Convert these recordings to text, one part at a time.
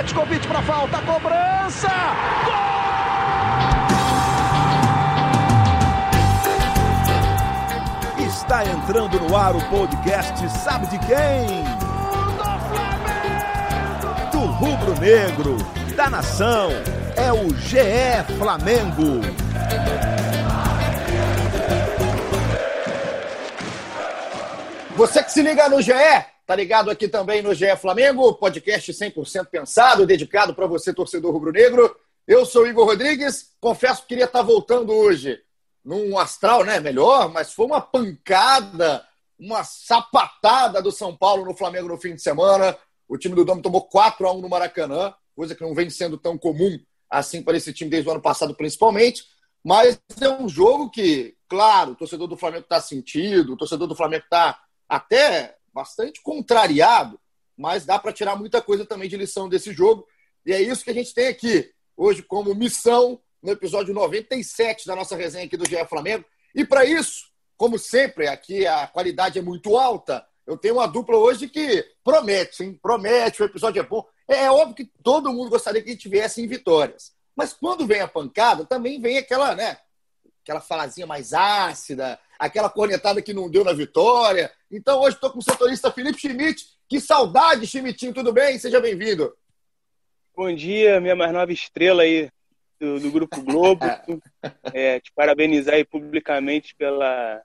Petkovic para falta, cobrança! Gol! Está entrando no ar o podcast Sabe de quem? Do rubro-negro, da nação, é o GE Flamengo. Você que se liga no GE, tá ligado aqui também no GE Flamengo, podcast 100% pensado, dedicado para você, torcedor rubro-negro. Eu sou Igor Rodrigues, confesso que queria estar tá voltando hoje num astral, né? Melhor, mas foi uma pancada, uma sapatada do São Paulo no Flamengo no fim de semana. O time do Dom tomou 4 a 1 no Maracanã, coisa que não vem sendo tão comum assim para esse time desde o ano passado, principalmente. Mas é um jogo que, claro, o torcedor do Flamengo está sentido, o torcedor do Flamengo está até bastante contrariado, mas dá para tirar muita coisa também de lição desse jogo. E é isso que a gente tem aqui hoje como missão no episódio 97 da nossa resenha aqui do GE Flamengo. E para isso, como sempre, aqui a qualidade é muito alta. Eu tenho uma dupla hoje que promete, hein? Promete, o episódio é bom. É, é óbvio que todo mundo gostaria que tivesse em vitórias. Mas quando vem a pancada, também vem aquela, né? Aquela falazinha mais ácida, aquela cornetada que não deu na vitória. Então hoje estou com o setorista Felipe Schmidt. Que saudade, Schmidtinho, tudo bem? Seja bem-vindo. Bom dia, minha mais nova estrela aí do, do Grupo Globo. é, te parabenizar aí publicamente pela,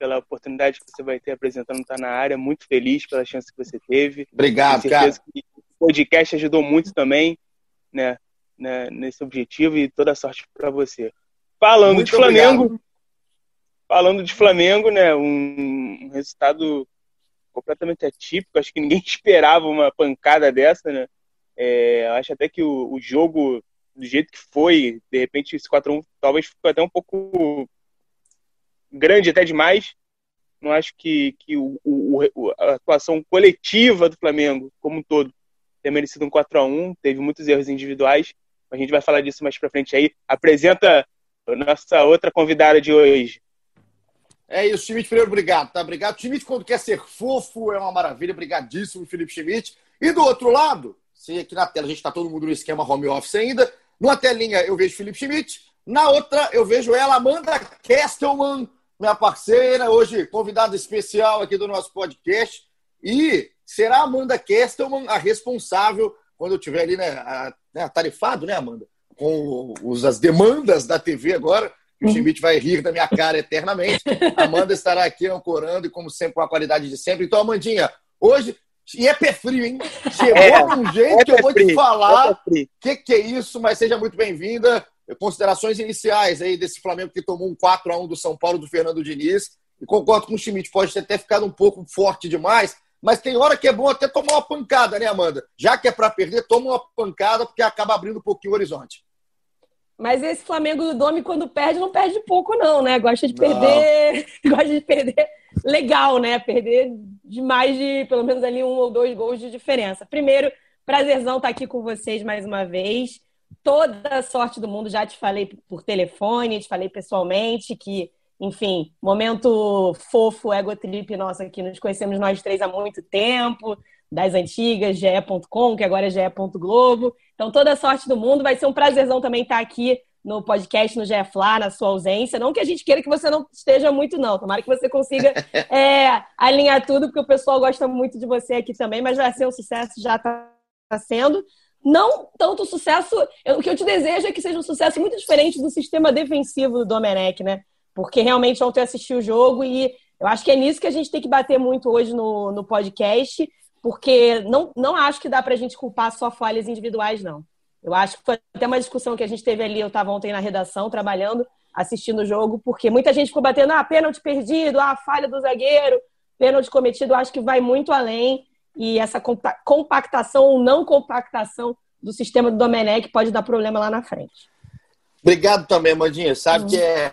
pela oportunidade que você vai ter apresentando estar na área. Muito feliz pela chance que você teve. Obrigado, cara. Que o podcast ajudou muito também, né, né nesse objetivo e toda sorte para você. Falando muito de Flamengo, obrigado falando de Flamengo, né, um, resultado completamente atípico. Acho que ninguém esperava uma pancada dessa, né? É, acho até que o, o, jogo, do jeito que foi, de repente esse 4x1 talvez ficou até um pouco grande até demais. Não acho que, que o, o, a atuação coletiva do Flamengo, como um todo, tenha merecido um 4x1. Teve muitos erros individuais. A gente vai falar disso mais pra frente aí. Apresenta a nossa outra convidada de hoje. É isso, Schmidt Freire, obrigado, tá? Obrigado. Schmidt, quando quer ser fofo, é uma maravilha. Obrigadíssimo, Felipe Schmidt. E do outro lado, se aqui na tela a gente está todo mundo no esquema home office ainda, numa telinha eu vejo Felipe Schmidt, na outra eu vejo ela, Amanda Kestelman, minha parceira, hoje convidada especial aqui do nosso podcast. E será a Amanda Kestelman a responsável, quando eu tiver ali, né, a, né, tarifado, né, Amanda? Com os, as demandas da TV agora, o Schmidt vai rir da minha cara eternamente. Amanda estará aqui ancorando e, como sempre, com a qualidade de sempre. Então, Amandinha, hoje. E é pé frio, hein? Chegou é, de um jeito é que eu vou te falar o é que, que é isso, mas seja muito bem-vinda. Considerações iniciais aí desse Flamengo que tomou um 4 a 1 do São Paulo do Fernando Diniz. E concordo com o Schmidt, pode ter até ficado um pouco forte demais, mas tem hora que é bom até tomar uma pancada, né, Amanda? Já que é para perder, toma uma pancada, porque acaba abrindo um pouquinho o horizonte. Mas esse Flamengo do Domi, quando perde, não perde pouco, não, né? Gosta de perder. Gosta de perder legal, né? Perder de mais de, pelo menos ali, um ou dois gols de diferença. Primeiro, prazerzão estar aqui com vocês mais uma vez. Toda a sorte do mundo, já te falei por telefone, te falei pessoalmente que, enfim, momento fofo, ego trip nosso aqui. Nos conhecemos nós três há muito tempo das antigas, ge.com, que agora é ge.globo. Então, toda a sorte do mundo. Vai ser um prazerzão também estar aqui no podcast, no GFLA, na sua ausência. Não que a gente queira que você não esteja muito, não. Tomara que você consiga é, alinhar tudo, porque o pessoal gosta muito de você aqui também, mas vai ser um sucesso, já está sendo. Não tanto sucesso. Eu, o que eu te desejo é que seja um sucesso muito diferente do sistema defensivo do Domenech, né? Porque realmente ontem eu assisti o jogo e eu acho que é nisso que a gente tem que bater muito hoje no, no podcast porque não, não acho que dá para a gente culpar só falhas individuais, não. Eu acho que foi até uma discussão que a gente teve ali, eu estava ontem na redação, trabalhando, assistindo o jogo, porque muita gente ficou batendo, ah, pênalti perdido, ah, falha do zagueiro, pênalti cometido, acho que vai muito além, e essa compactação ou não compactação do sistema do Domenech pode dar problema lá na frente. Obrigado também, Mandinha. Sabe uhum. que é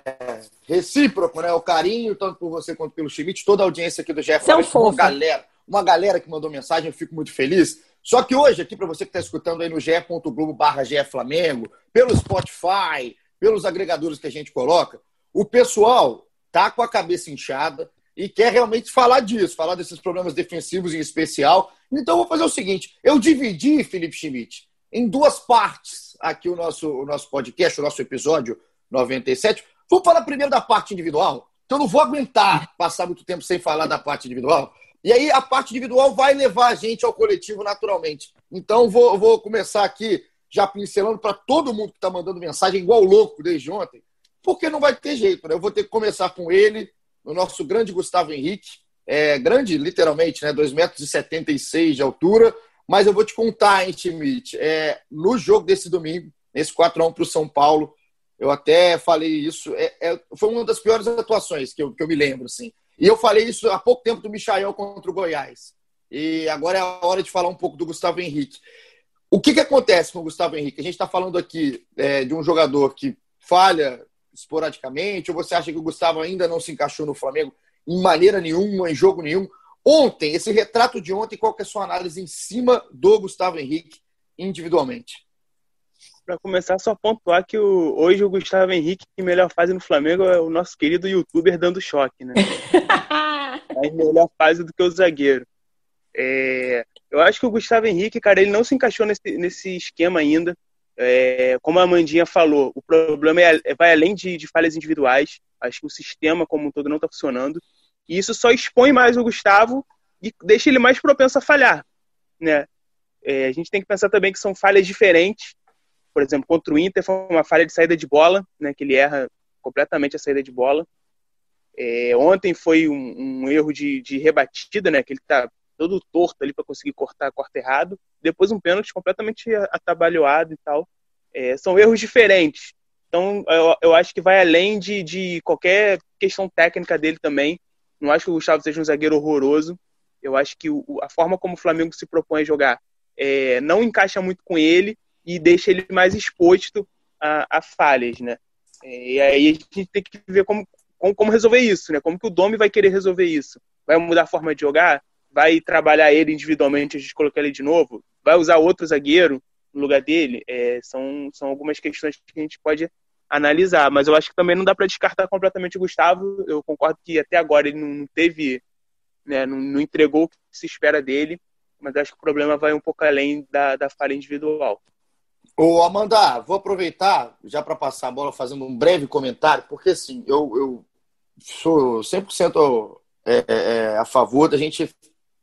recíproco, né? O carinho, tanto por você quanto pelo Schmidt, toda a audiência aqui do Jeff. São fofos. galera uma galera que mandou mensagem, eu fico muito feliz. Só que hoje, aqui para você que está escutando aí no ge.globo barra Flamengo, pelo Spotify, pelos agregadores que a gente coloca, o pessoal tá com a cabeça inchada e quer realmente falar disso, falar desses problemas defensivos em especial. Então, eu vou fazer o seguinte: eu dividi, Felipe Schmidt, em duas partes aqui o nosso, o nosso podcast, o nosso episódio 97. Vamos falar primeiro da parte individual. Então não vou aguentar passar muito tempo sem falar da parte individual. E aí a parte individual vai levar a gente ao coletivo naturalmente. Então vou, vou começar aqui já pincelando para todo mundo que está mandando mensagem igual louco desde ontem, porque não vai ter jeito. Né? Eu vou ter que começar com ele, o nosso grande Gustavo Henrique, é, grande literalmente, né? 2,76 metros de altura, mas eu vou te contar, hein, Schmidt, é, no jogo desse domingo, nesse 4x1 para o São Paulo, eu até falei isso, é, é, foi uma das piores atuações que eu, que eu me lembro, assim. E eu falei isso há pouco tempo do Michael contra o Goiás. E agora é a hora de falar um pouco do Gustavo Henrique. O que, que acontece com o Gustavo Henrique? A gente está falando aqui é, de um jogador que falha esporadicamente, ou você acha que o Gustavo ainda não se encaixou no Flamengo em maneira nenhuma, em jogo nenhum? Ontem, esse retrato de ontem, qual que é a sua análise em cima do Gustavo Henrique individualmente? Para começar, só pontuar que o, hoje o Gustavo Henrique, que melhor fase no Flamengo, é o nosso querido youtuber dando choque, né? é melhor fase do que o zagueiro. É, eu acho que o Gustavo Henrique, cara, ele não se encaixou nesse, nesse esquema ainda. É, como a Amandinha falou, o problema é, é, vai além de, de, falhas individuais. Acho que o sistema como um todo não está funcionando. E isso só expõe mais o Gustavo e deixa ele mais propenso a falhar. Né? É, a gente tem que pensar também que são falhas diferentes. Por exemplo, contra o Inter foi uma falha de saída de bola, né, que ele erra completamente a saída de bola. É, ontem foi um, um erro de, de, rebatida, né, que ele está todo torto ali para conseguir cortar corta errado. Depois um pênalti completamente atabalhoado e tal. É, são erros diferentes. Então, eu, eu, acho que vai além de, de qualquer questão técnica dele também. Não acho que o Gustavo seja um zagueiro horroroso. Eu acho que o, a forma como o Flamengo se propõe a jogar é, não encaixa muito com ele e deixa ele mais exposto a, a falhas, né? É, e aí a gente tem que ver como, como, como, resolver isso, né? Como que o Domi vai querer resolver isso? Vai mudar a forma de jogar? vai trabalhar ele individualmente, a gente colocar ele de novo, vai usar outro zagueiro no lugar dele, é, são, são algumas questões que a gente pode analisar, mas eu acho que também não dá para descartar completamente o Gustavo, eu concordo que até agora ele não teve, né, não, não entregou o que se espera dele, mas acho que o problema vai um pouco além da, da falha individual. Ô, Amanda, vou aproveitar já para passar a bola fazendo um breve comentário, porque assim, eu, eu sou 100% é, é, é, a favor da gente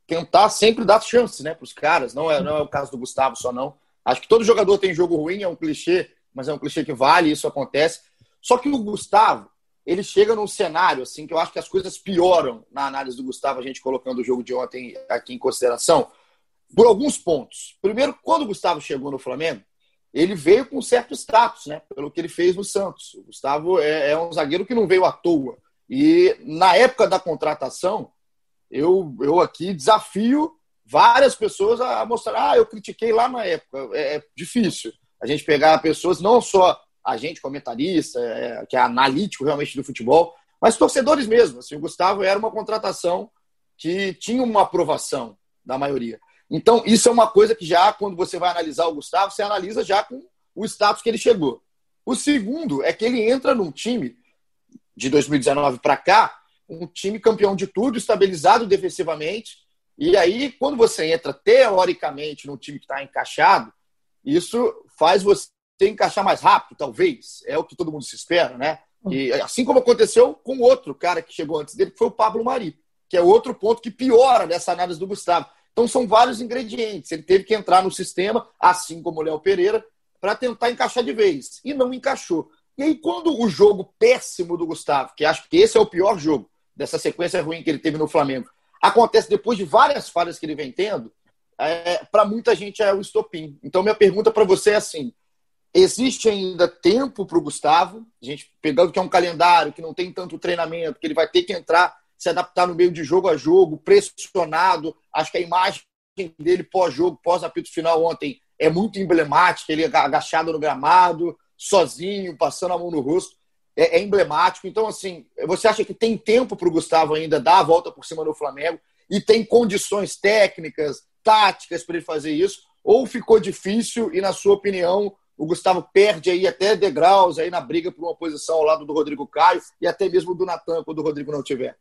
tentar sempre dar chance né, para os caras. Não é, não é o caso do Gustavo só, não. Acho que todo jogador tem jogo ruim, é um clichê, mas é um clichê que vale, isso acontece. Só que o Gustavo, ele chega num cenário assim que eu acho que as coisas pioram na análise do Gustavo, a gente colocando o jogo de ontem aqui em consideração, por alguns pontos. Primeiro, quando o Gustavo chegou no Flamengo, ele veio com certo status, né? Pelo que ele fez no Santos. O Gustavo é, é um zagueiro que não veio à toa. E na época da contratação, eu, eu aqui desafio várias pessoas a mostrar, ah, eu critiquei lá na época. É, é difícil a gente pegar pessoas, não só a gente, comentarista, é, que é analítico realmente do futebol, mas torcedores mesmo. Assim, o Gustavo era uma contratação que tinha uma aprovação da maioria. Então, isso é uma coisa que já, quando você vai analisar o Gustavo, você analisa já com o status que ele chegou. O segundo é que ele entra num time de 2019 para cá, um time campeão de tudo, estabilizado defensivamente. E aí, quando você entra teoricamente num time que está encaixado, isso faz você encaixar mais rápido, talvez. É o que todo mundo se espera, né? E assim como aconteceu com outro cara que chegou antes dele, que foi o Pablo Mari, que é outro ponto que piora nessa análise do Gustavo. Então são vários ingredientes. Ele teve que entrar no sistema, assim como o Léo Pereira, para tentar encaixar de vez. E não encaixou. E aí, quando o jogo péssimo do Gustavo, que acho que esse é o pior jogo, dessa sequência ruim que ele teve no Flamengo, acontece depois de várias falhas que ele vem tendo, é, para muita gente é o estopim. Então, minha pergunta para você é assim: existe ainda tempo para o Gustavo, a gente pegando que é um calendário que não tem tanto treinamento, que ele vai ter que entrar, se adaptar no meio de jogo a jogo, pressionado. Acho que a imagem dele pós-jogo, pós-apito final ontem, é muito emblemática. Ele agachado no gramado, sozinho, passando a mão no rosto é, é emblemático. Então, assim, você acha que tem tempo para o Gustavo ainda dar a volta por cima do Flamengo e tem condições técnicas, táticas para ele fazer isso? Ou ficou difícil e, na sua opinião, o Gustavo perde aí até degraus aí na briga por uma posição ao lado do Rodrigo Caio e até mesmo do Natan quando o Rodrigo não tiver?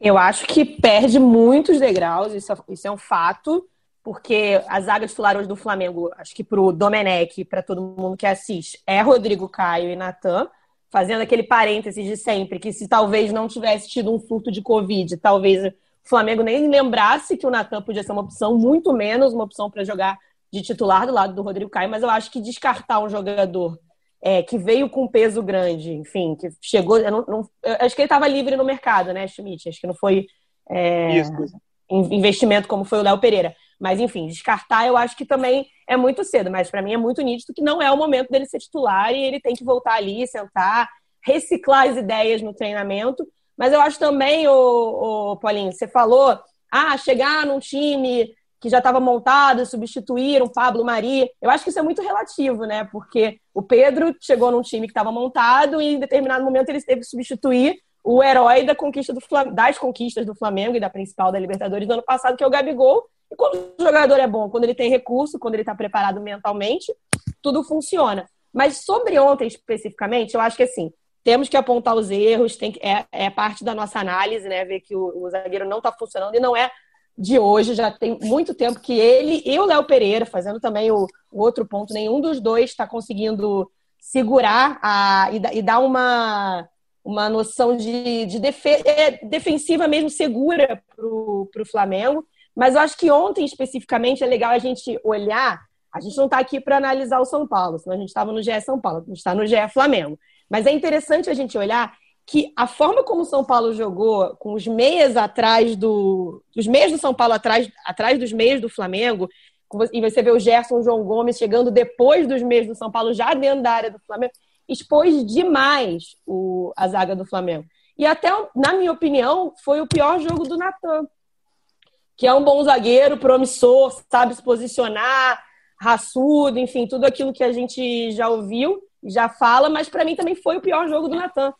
Eu acho que perde muitos degraus, isso, é, isso é um fato. porque a zaga titular hoje do Flamengo, acho que para o Domenech, para todo mundo que assiste, é Rodrigo Caio e Natan, fazendo aquele parênteses de sempre, que se talvez não tivesse tido um surto de Covid, talvez o Flamengo nem lembrasse que o Natan podia ser uma opção, muito menos uma opção para jogar de titular do lado do Rodrigo Caio, mas eu acho que descartar um jogador é, que veio com peso grande, enfim, que chegou. Eu não, não, eu acho que ele estava livre no mercado, né, Schmidt? Acho que não foi é, investimento como foi o Léo Pereira. Mas, enfim, descartar eu acho que também é muito cedo, mas para mim é muito nítido que não é o momento dele ser titular e ele tem que voltar ali, sentar, reciclar as ideias no treinamento. Mas eu acho também, o, Paulinho, você falou, ah, chegar num time que já estava montado, substituir um Pablo Mari. Eu acho que isso é muito relativo, né? Porque o Pedro chegou num time que estava montado e em determinado momento ele teve que substituir o herói da conquista do das conquistas do Flamengo e da principal da Libertadores do ano passado, que é o Gabigol, e quando o jogador é bom, quando ele tem recurso, quando ele está preparado mentalmente, tudo funciona. Mas sobre ontem especificamente, eu acho que assim, temos que apontar os erros, tem que, é, é parte da nossa análise, né? Ver que o, o zagueiro não está funcionando e não é de hoje, já tem muito tempo que ele e o Léo Pereira, fazendo também o, o outro ponto, nenhum dos dois está conseguindo segurar a, e, e dar uma, uma noção de, de defe, é, defensiva mesmo segura para o Flamengo. Mas eu acho que ontem, especificamente, é legal a gente olhar. A gente não está aqui para analisar o São Paulo, senão a gente estava no GE São Paulo, a gente está no GE Flamengo. Mas é interessante a gente olhar que a forma como o São Paulo jogou, com os meias atrás do. Os meias do São Paulo atrás, atrás dos meias do Flamengo, e você vê o Gerson o João Gomes chegando depois dos meios do São Paulo, já dentro da área do Flamengo, expôs demais o, a zaga do Flamengo. E até, na minha opinião, foi o pior jogo do Natan que é um bom zagueiro, promissor, sabe se posicionar, raçudo, enfim, tudo aquilo que a gente já ouviu, já fala, mas para mim também foi o pior jogo do Natan.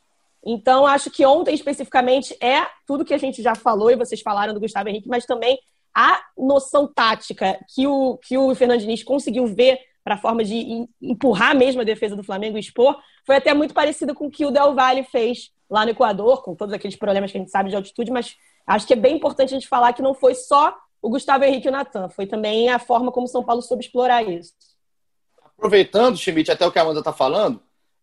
Então, acho que ontem especificamente é tudo que a gente já falou e vocês falaram do Gustavo Henrique, mas também a noção tática que o, que o Fernando Diniz conseguiu ver para a forma de empurrar mesmo a defesa do Flamengo e expor, foi até muito parecido com o que o Del Valle fez lá no Equador, com todos aqueles problemas que a gente sabe de altitude, mas Acho que é bem importante a gente falar que não foi só o Gustavo Henrique e o Natan, foi também a forma como o São Paulo soube explorar isso. Aproveitando, Schmidt, até o que a Amanda está falando,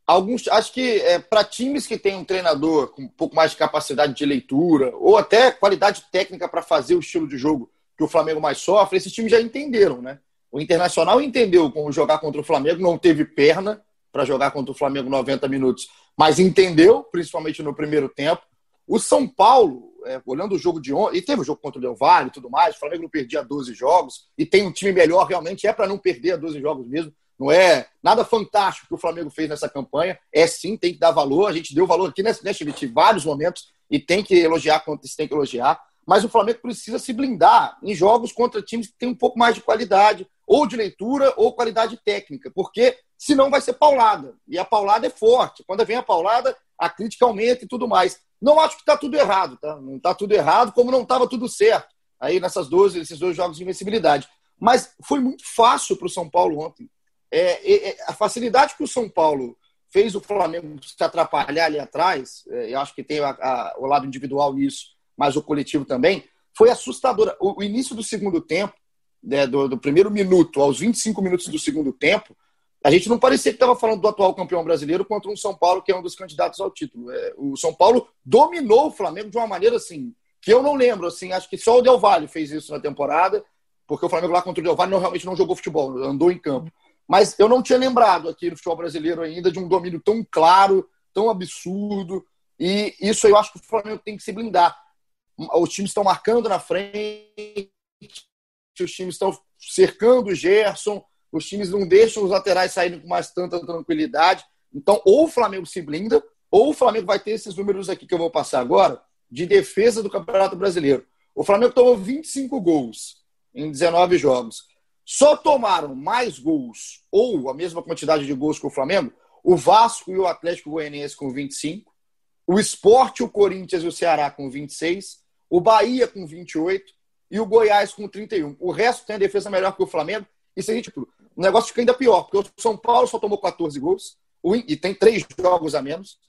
alguns acho que é, para times que têm um treinador com um pouco mais de capacidade de leitura ou até qualidade técnica para fazer o estilo de jogo que o Flamengo mais sofre, esses times já entenderam, né? O Internacional entendeu como jogar contra o Flamengo, não teve perna para jogar contra o Flamengo 90 minutos, mas entendeu, principalmente no primeiro tempo. O São Paulo é, olhando o jogo de ontem, e teve o jogo contra o Del Valle e tudo mais, o Flamengo não perdia 12 jogos, e tem um time melhor, realmente é para não perder 12 jogos mesmo. Não é nada fantástico que o Flamengo fez nessa campanha. É sim, tem que dar valor. A gente deu valor aqui nesse em vários momentos e tem que elogiar quando se tem que elogiar. Mas o Flamengo precisa se blindar em jogos contra times que têm um pouco mais de qualidade, ou de leitura, ou qualidade técnica, porque senão vai ser paulada. E a paulada é forte. Quando vem a paulada, a crítica aumenta e tudo mais. Não acho que está tudo errado, tá? Não está tudo errado, como não estava tudo certo aí nessas 12, esses dois jogos de invencibilidade. Mas foi muito fácil para o São Paulo ontem. É, é, é, a facilidade que o São Paulo fez o Flamengo se atrapalhar ali atrás, é, eu acho que tem a, a, o lado individual nisso, mas o coletivo também, foi assustadora. O, o início do segundo tempo, né, do, do, primeiro minuto aos 25 minutos do segundo tempo, a gente não parecia que estava falando do atual campeão brasileiro contra um São Paulo que é um dos candidatos ao título. É, o São Paulo dominou o Flamengo de uma maneira assim que eu não lembro. Assim, acho que só o Del Valle fez isso na temporada, porque o Flamengo lá contra o Del Valle não, realmente não jogou futebol, andou em campo. Mas eu não tinha lembrado aqui no futebol brasileiro ainda de um domínio tão claro, tão absurdo. E isso eu acho que o Flamengo tem que se blindar. Os times estão marcando na frente, os times estão cercando o Gerson, os times não deixam os laterais saírem com mais tanta tranquilidade. Então, ou o Flamengo se blinda, ou o Flamengo vai ter esses números aqui que eu vou passar agora, de defesa do Campeonato Brasileiro. O Flamengo tomou 25 gols em 19 jogos. Só tomaram mais gols, ou a mesma quantidade de gols que o Flamengo, o Vasco e o Atlético Goianiense com 25, o Esporte, o Corinthians e o Ceará com 26, o Bahia com 28 e o Goiás com 31. O resto tem a defesa melhor que o Flamengo. Isso aí, tipo, o negócio fica ainda pior, porque o São Paulo só tomou 14 gols e tem três jogos a menos.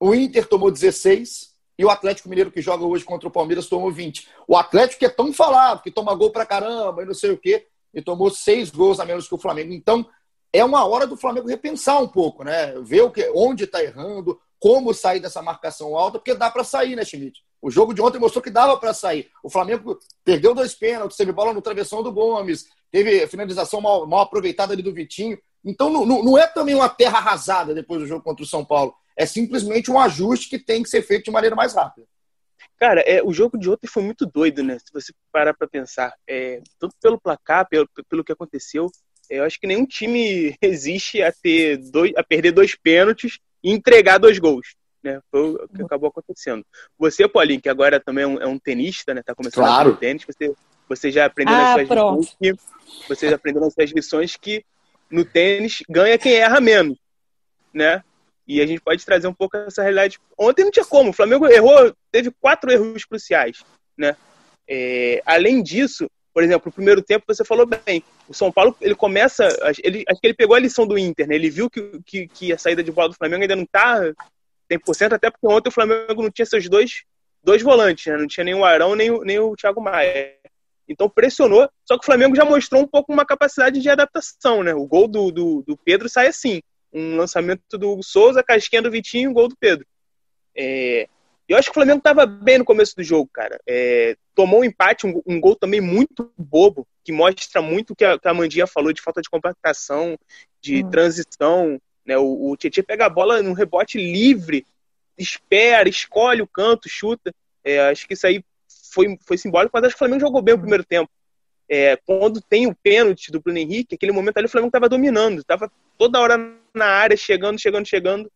O Inter tomou 16 e o Atlético Mineiro que joga hoje contra o Palmeiras tomou 20. O Atlético que é tão falado, que toma gol pra caramba e não sei o quê, e tomou seis gols a menos que o Flamengo. Então, é uma hora do Flamengo repensar um pouco, né? Ver o que, onde está errando, como sair dessa marcação alta, porque dá para sair, né, Schmidt? O jogo de ontem mostrou que dava para sair. O Flamengo perdeu dois pênaltis, teve bola no travessão do Gomes, teve finalização mal, mal aproveitada ali do Vitinho. Então não, não, é também uma terra arrasada depois do jogo contra o São Paulo. É simplesmente um ajuste que tem que ser feito de maneira mais rápida. Cara, é, o jogo de ontem foi muito doido, né? Se você parar para pensar. É, tanto pelo placar, pelo, pelo que aconteceu. Eu acho que nenhum time resiste a ter dois, a perder dois pênaltis e entregar dois gols. Né? Foi o que acabou acontecendo. Você, Paulinho, que agora também é um, é um tenista, né? Tá começando claro. a tênis, você, você já aprendeu ah, nas suas lições que, você já aprendeu nas suas lições que no tênis ganha quem erra menos, né? E a gente pode trazer um pouco essa realidade. Ontem não tinha como, o Flamengo errou, teve quatro erros cruciais, né? É, além disso, por exemplo, o primeiro tempo você falou bem, o São Paulo ele começa, ele, acho que ele pegou a lição do Inter, né? Ele viu que, que, que a saída de bola do Flamengo ainda não está 100%, até porque ontem o Flamengo não tinha seus dois, dois volantes, né? Não tinha nem o Arão nem o, nem o Thiago Maia. Então pressionou, só que o Flamengo já mostrou um pouco uma capacidade de adaptação, né? O gol do, do, do Pedro sai assim um lançamento do Hugo Souza, casquinha do Vitinho, gol do Pedro. É, eu acho que o Flamengo estava bem no começo do jogo, cara. É, tomou um empate, um, um, gol também muito bobo, que mostra muito o que a, que a Mandinha falou de falta de compactação, de hum. transição. Né? O, o Tietchan pega a bola no rebote livre, espera, escolhe o canto, chuta. É, acho que isso aí foi, foi simbólico, mas acho que o Flamengo jogou bem o primeiro tempo. É, quando tem o pênalti do Bruno Henrique, aquele momento ali o Flamengo estava dominando, estava toda hora na área, chegando, chegando, chegando.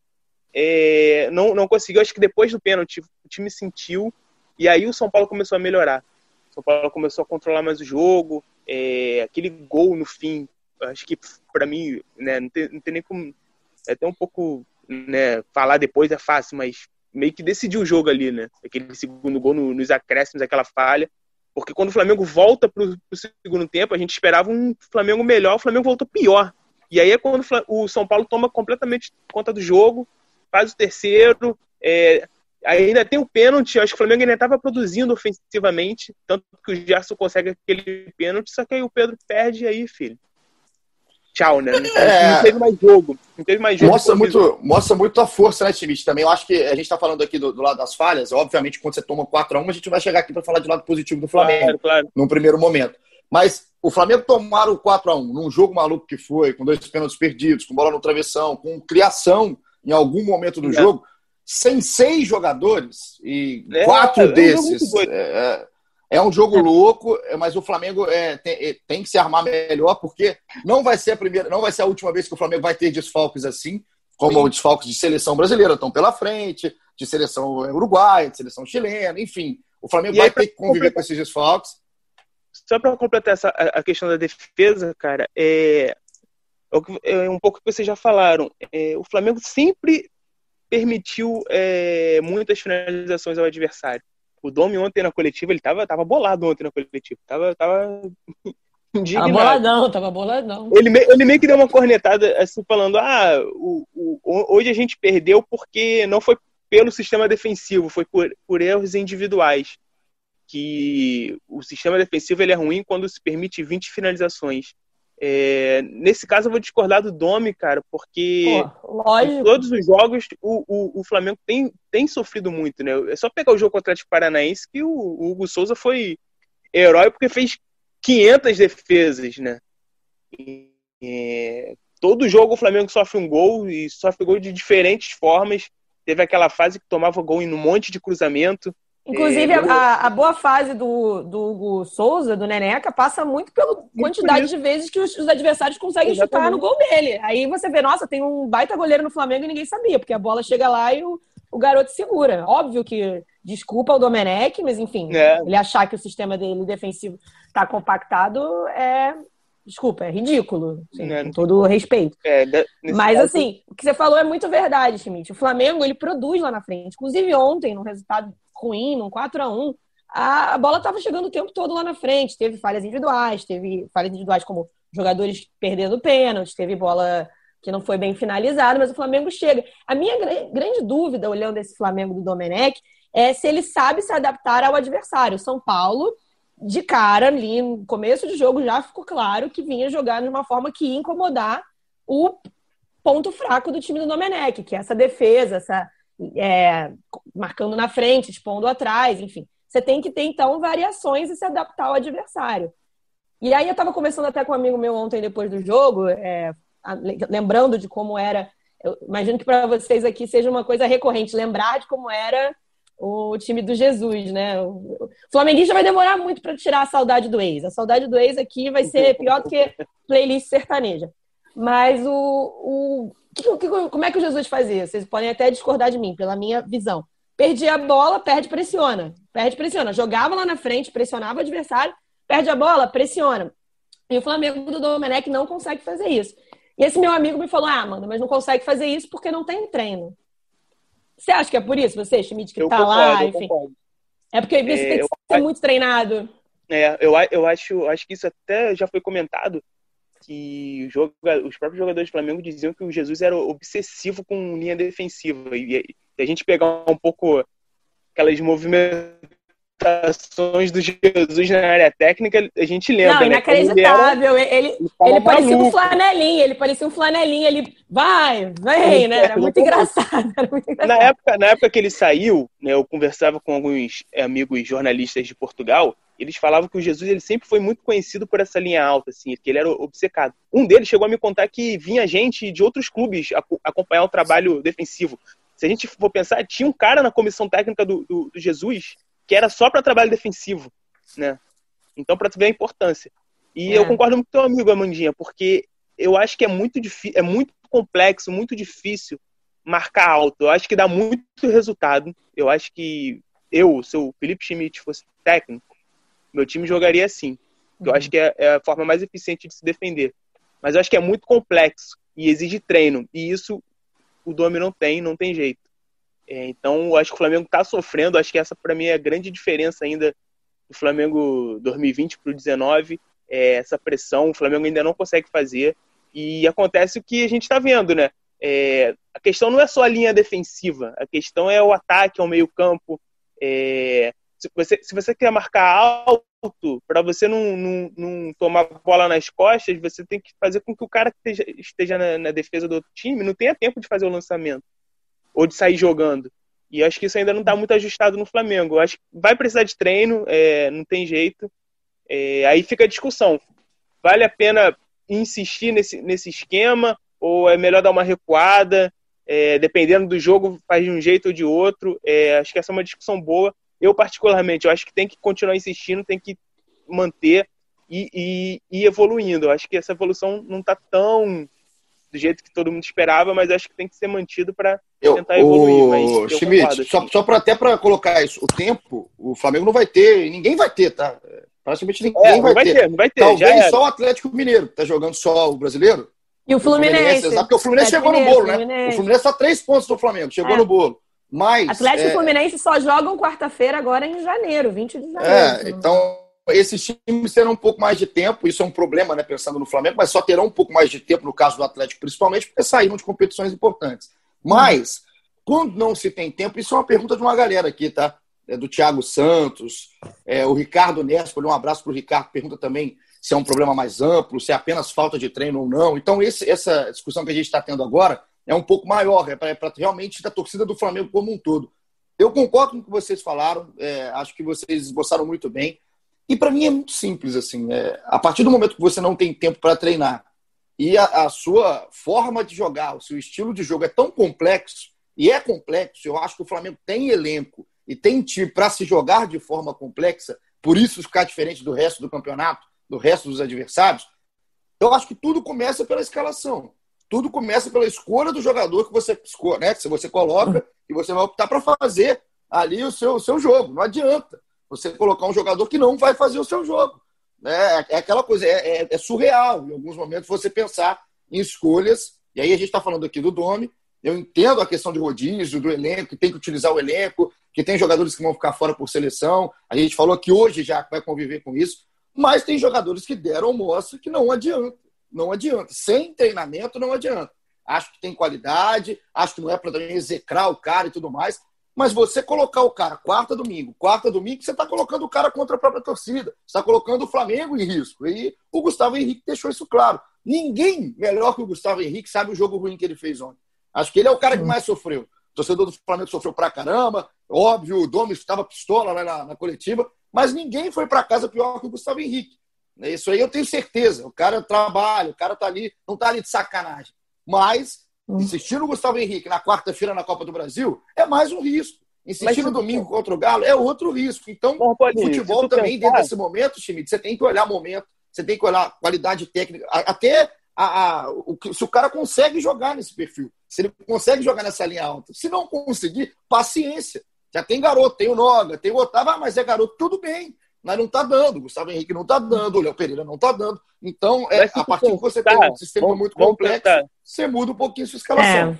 É, não, não conseguiu, acho que depois do pênalti o time sentiu, e aí o São Paulo começou a melhorar. O São Paulo começou a controlar mais o jogo, é, aquele gol no fim, acho que para mim, né, não tem, não tem nem como. É até um pouco. Né, falar depois é fácil, mas meio que decidiu o jogo ali, né? Aquele segundo gol no, nos acréscimos, aquela falha. Porque quando o Flamengo volta para o segundo tempo, a gente esperava um Flamengo melhor, o Flamengo voltou pior. E aí é quando o São Paulo toma completamente conta do jogo, faz o terceiro, é, ainda tem o pênalti, acho que o Flamengo ainda estava produzindo ofensivamente, tanto que o Gerson consegue aquele pênalti, só que aí o Pedro perde aí, filho tchau, né? Não, é... não, teve mais jogo. Não teve mais jogo. Mostra muito, mostra muito a força, né, Schmidt? Também eu acho que a gente está falando aqui do, do, lado das falhas. Obviamente, quando você toma 4x1, a, gente vai chegar aqui para falar do lado positivo do Flamengo. Claro, claro. Num primeiro momento. Mas o Flamengo tomaram o 4x1 num jogo maluco que foi, com dois pênaltis perdidos, com bola no travessão, com criação em algum momento do é. jogo, sem seis jogadores e é, quatro é desses. Um é, é um jogo louco, é, mas o Flamengo é, tem, é, tem, que se armar melhor, porque não vai ser a primeira, não vai ser a última vez que o Flamengo vai ter desfalques assim, como os desfalques de seleção brasileira estão pela frente, de seleção uruguaia, de seleção chilena, enfim. O Flamengo e vai ter que conviver com esses desfalques. Só para completar essa, a questão da defesa, cara, é, é um pouco que vocês já falaram. É, o Flamengo sempre permitiu é, muitas finalizações ao adversário. O Domi ontem na coletiva, ele tava, tava bolado ontem na coletiva. Tava, tava indignado. Tava boladão, tava boladão. Ele, ele meio que deu uma cornetada, assim, falando, ah, o, o, hoje a gente perdeu porque não foi pelo sistema defensivo, foi por, por erros individuais. Que o sistema defensivo ele é ruim quando se permite 20 finalizações. É, nesse caso, eu vou discordar do Domi, cara, porque Pô, em todos os jogos o, o, o, Flamengo tem, tem sofrido muito, né? É só pegar o jogo contra o Atlético Paranaense que o, o Hugo Souza foi herói porque fez 500 defesas, né? E, é, todo jogo o Flamengo sofre um gol e sofre gol de diferentes formas. Teve aquela fase que tomava gol em um monte de cruzamento. Inclusive, é, a, a, boa fase do, do Hugo Souza, do Neneca, passa muito pela quantidade de vezes que os, os adversários conseguem Exatamente. chutar no gol dele. Aí você vê, nossa, tem um baita goleiro no Flamengo e ninguém sabia, porque a bola chega lá e o, o garoto segura. Óbvio que desculpa o Domenech, mas enfim, é. ele achar que o sistema dele defensivo está compactado é. Desculpa, é ridículo, assim, é. com todo respeito. É, mas caso... assim, o que você falou é muito verdade, Schmidt. O Flamengo, ele produz lá na frente. Inclusive ontem, no resultado ruim, num 4 a 1 a, bola estava chegando o tempo todo lá na frente. Teve falhas individuais, teve falhas individuais como jogadores perdendo pênaltis, teve bola que não foi bem finalizada, mas o Flamengo chega. A minha grande dúvida, olhando esse Flamengo do Domenech, é se ele sabe se adaptar ao adversário. São Paulo, de cara, ali no começo de jogo, já ficou claro que vinha jogar de uma forma que ia incomodar o ponto fraco do time do Domenech, que é essa defesa, essa é, marcando na frente, expondo atrás, enfim. Você tem que ter, então, variações e se adaptar ao adversário. E aí eu estava conversando até com um amigo meu ontem, depois do jogo, é, lembrando de como era. Eu imagino que para vocês aqui seja uma coisa recorrente, lembrar de como era o time do Jesus, né? O flamenguista vai demorar muito para tirar a saudade do ex. A saudade do ex aqui vai ser pior do que playlist sertaneja. Mas o, o que, que, como é que o Jesus faz isso? Vocês podem até discordar de mim, pela minha visão. Perdia a bola, perde, pressiona. Perde, pressiona. Jogava lá na frente, pressionava o adversário, perde a bola, pressiona. E o Flamengo do Domenech não consegue fazer isso. E esse meu amigo me falou: ah, mano, mas não consegue fazer isso porque não tem treino. Você acha que é por isso, você, Schmidt, que eu tá concordo, lá, enfim? É porque você é, tem que ser eu... muito treinado. É, eu, eu acho, acho que isso até já foi comentado que os próprios jogadores do Flamengo diziam que o Jesus era obsessivo com linha defensiva. E, a gente pegar um pouco aquelas movimentações do Jesus na área técnica, a gente lembra. Não, né? inacreditável. Ele, ele, ele parecia um flanelinha, ele parecia um flanelinha, ele vai, vem, né? Era muito engraçado. Era muito engraçado. Na, época, na época que ele saiu, né, eu conversava com alguns amigos jornalistas de Portugal, eles falavam que o Jesus ele sempre foi muito conhecido por essa linha alta, assim, que ele era obcecado. Um deles chegou a me contar que vinha gente de outros clubes acompanhar o trabalho defensivo. Se a gente for pensar, tinha um cara na comissão técnica do, do, do Jesus que era só para trabalho defensivo, né? Então, para tu ver a importância. E é. eu concordo muito com teu amigo, Amandinha, porque eu acho que é muito difícil, é muito complexo, muito difícil marcar alto. Eu acho que dá muito resultado. Eu acho que eu, se o Felipe Schmidt fosse técnico, meu time jogaria assim. Eu acho uhum. que é, é, a forma mais eficiente de se defender. Mas eu acho que é muito complexo e exige treino. E isso o Domi não tem, não tem jeito. É, então, eu acho que o Flamengo está sofrendo. Acho que essa, para mim, é a grande diferença ainda do Flamengo 2020 para o 2019. É essa pressão, o Flamengo ainda não consegue fazer. E acontece o que a gente está vendo, né? É, a questão não é só a linha defensiva, a questão é o ataque ao meio-campo. É, se você, se você quer marcar alto, para você não, não, não, tomar bola nas costas, você tem que fazer com que o cara que esteja, esteja na, na, defesa do outro time não tenha tempo de fazer o lançamento ou de sair jogando. E acho que isso ainda não está muito ajustado no Flamengo. Acho que vai precisar de treino, é, não tem jeito. É, aí fica a discussão. Vale a pena insistir nesse, nesse esquema ou é melhor dar uma recuada? É, dependendo do jogo, faz de um jeito ou de outro. É, acho que essa é uma discussão boa. Eu, particularmente, eu acho que tem que continuar insistindo, tem que manter e, e, e evoluindo. Eu acho que essa evolução não está tão do jeito que todo mundo esperava, mas acho que tem que ser mantido para tentar evoluir. O Schmidt, só, só para até para colocar isso, o tempo, o Flamengo não vai ter, ninguém vai ter, tá? Praticamente ninguém é, vai, vai, ter. ter. Vai ter. Talvez só o Atlético Mineiro, que tá jogando só o brasileiro. E o Fluminense. O Fluminense exato, porque o Fluminense chegou no bolo, né? O Fluminense só três pontos do Flamengo, chegou é. no bolo. Mas, Atlético e é... Fluminense só jogam quarta-feira agora em janeiro, 20 de janeiro. É, então esses times terão um pouco mais de tempo, isso é um problema, né, pensando no Flamengo, mas só terão um pouco mais de tempo, no caso do Atlético, principalmente, porque saíram de competições importantes. Mas, quando não se tem tempo, isso é uma pergunta de uma galera aqui, tá? É do Thiago Santos, é, o Ricardo Nespo, um abraço para o Ricardo, pergunta também se é um problema mais amplo, se é apenas falta de treino ou não. Então, esse, essa discussão que a gente está tendo agora é um pouco maior, é para realmente da torcida do Flamengo como um todo. Eu concordo com o que vocês falaram, é, acho que vocês esboçaram muito bem. E para mim é muito simples, assim, é, a partir do momento que você não tem tempo para treinar e a, a, sua forma de jogar, o seu estilo de jogo é tão complexo, e é complexo, eu acho que o Flamengo tem elenco e tem time para se jogar de forma complexa, por isso ficar diferente do resto do campeonato, do resto dos adversários, eu acho que tudo começa pela escalação tudo começa pela escolha do jogador que você, né, que você coloca e você vai optar para fazer ali o seu, o seu jogo. Não adianta você colocar um jogador que não vai fazer o seu jogo. É, é aquela coisa, é, é, é surreal em alguns momentos você pensar em escolhas. E aí a gente está falando aqui do Domi. Eu entendo a questão de rodízio, do elenco, que tem que utilizar o elenco, que tem jogadores que vão ficar fora por seleção. A gente falou que hoje já vai conviver com isso. Mas tem jogadores que deram mostra que não adianta não adianta. Sem treinamento, não adianta. Acho que tem qualidade, acho que não é para também execrar o cara e tudo mais, Mas você colocar o cara quarta domingo, quarta domingo, você está colocando o cara contra a própria torcida. Você está colocando o Flamengo em risco. E o Gustavo Henrique deixou isso claro. Ninguém melhor que o Gustavo Henrique sabe o jogo ruim que ele fez ontem. Acho que ele é o cara que mais sofreu. O torcedor do Flamengo sofreu pra caramba. Óbvio, o Domi estava pistola lá na, na coletiva. Mas ninguém foi para casa pior que o Gustavo Henrique. Isso aí eu tenho certeza. O cara trabalha, o cara tá ali, não tá ali de sacanagem. Mas Hum. Insistir no Gustavo Henrique na quarta-feira na Copa do Brasil é mais um risco. Insistir no domingo contra o Galo é outro risco. Então, o futebol também, pensar... dentro desse momento, Schmidt, você tem que olhar o momento, você tem que olhar qualidade técnica, até a, a, o, se o cara consegue jogar nesse perfil, se ele consegue jogar nessa linha alta. Se não conseguir, paciência. Já tem garoto, tem o Noga, tem o Otávio, ah, mas é garoto, tudo bem mas não está dando. O Gustavo Henrique não está dando, o Léo Pereira não está dando. Então, é, a partir que você tem um sistema vamos, muito complexo, você muda um pouquinho sua escalação.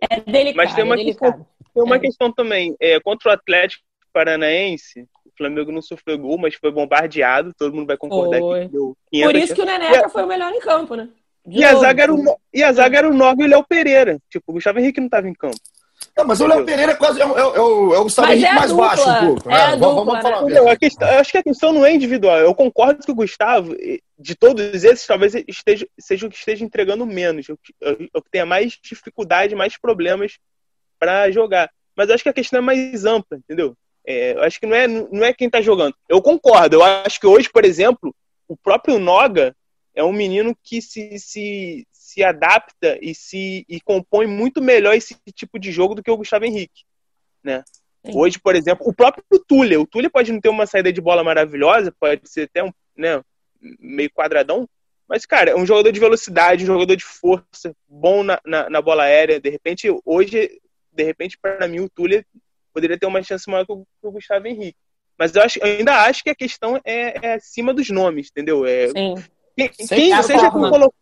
É, é delicado. Mas tem uma, é questão, tem uma é. questão também. É, contra o Atlético Paranaense, o Flamengo não sofreu gol, mas foi bombardeado. Todo mundo vai concordar foi. que deu Por isso que o Neneca foi o melhor em campo, né? e, a zaga era o, e a zaga era o Nogue e o Léo Pereira. Tipo, o Gustavo Henrique não estava em campo. Não, mas o Léo Pereira é quase é, é, é, o, é o Gustavo Henrique é mais dupla. baixo um pouco. É né? vamos, vamos falar né? a questão, Eu acho que a questão não é individual. Eu concordo que o Gustavo, de todos esses, talvez esteja, seja o que esteja entregando menos, o que, o que tenha mais dificuldade, mais problemas para jogar. Mas eu acho que a questão é mais ampla, entendeu? É, eu acho que não é, não é quem está jogando. Eu concordo. Eu acho que hoje, por exemplo, o próprio Noga é um menino que se, se, se adapta e se e compõe muito melhor esse tipo de jogo do que o Gustavo Henrique, né? Hoje, por exemplo, o próprio Túlio, o Túlio pode não ter uma saída de bola maravilhosa, pode ser até um, né, meio quadradão, mas, cara, é um jogador de velocidade, um jogador de força, bom na, na, na bola aérea. De repente, hoje, de repente, para mim, o Túlio poderia ter uma chance maior que o, que o Gustavo Henrique. Mas eu, acho, eu ainda acho que a questão é, é acima dos nomes, entendeu? É, Sim. Quem, quem seja quem colocou,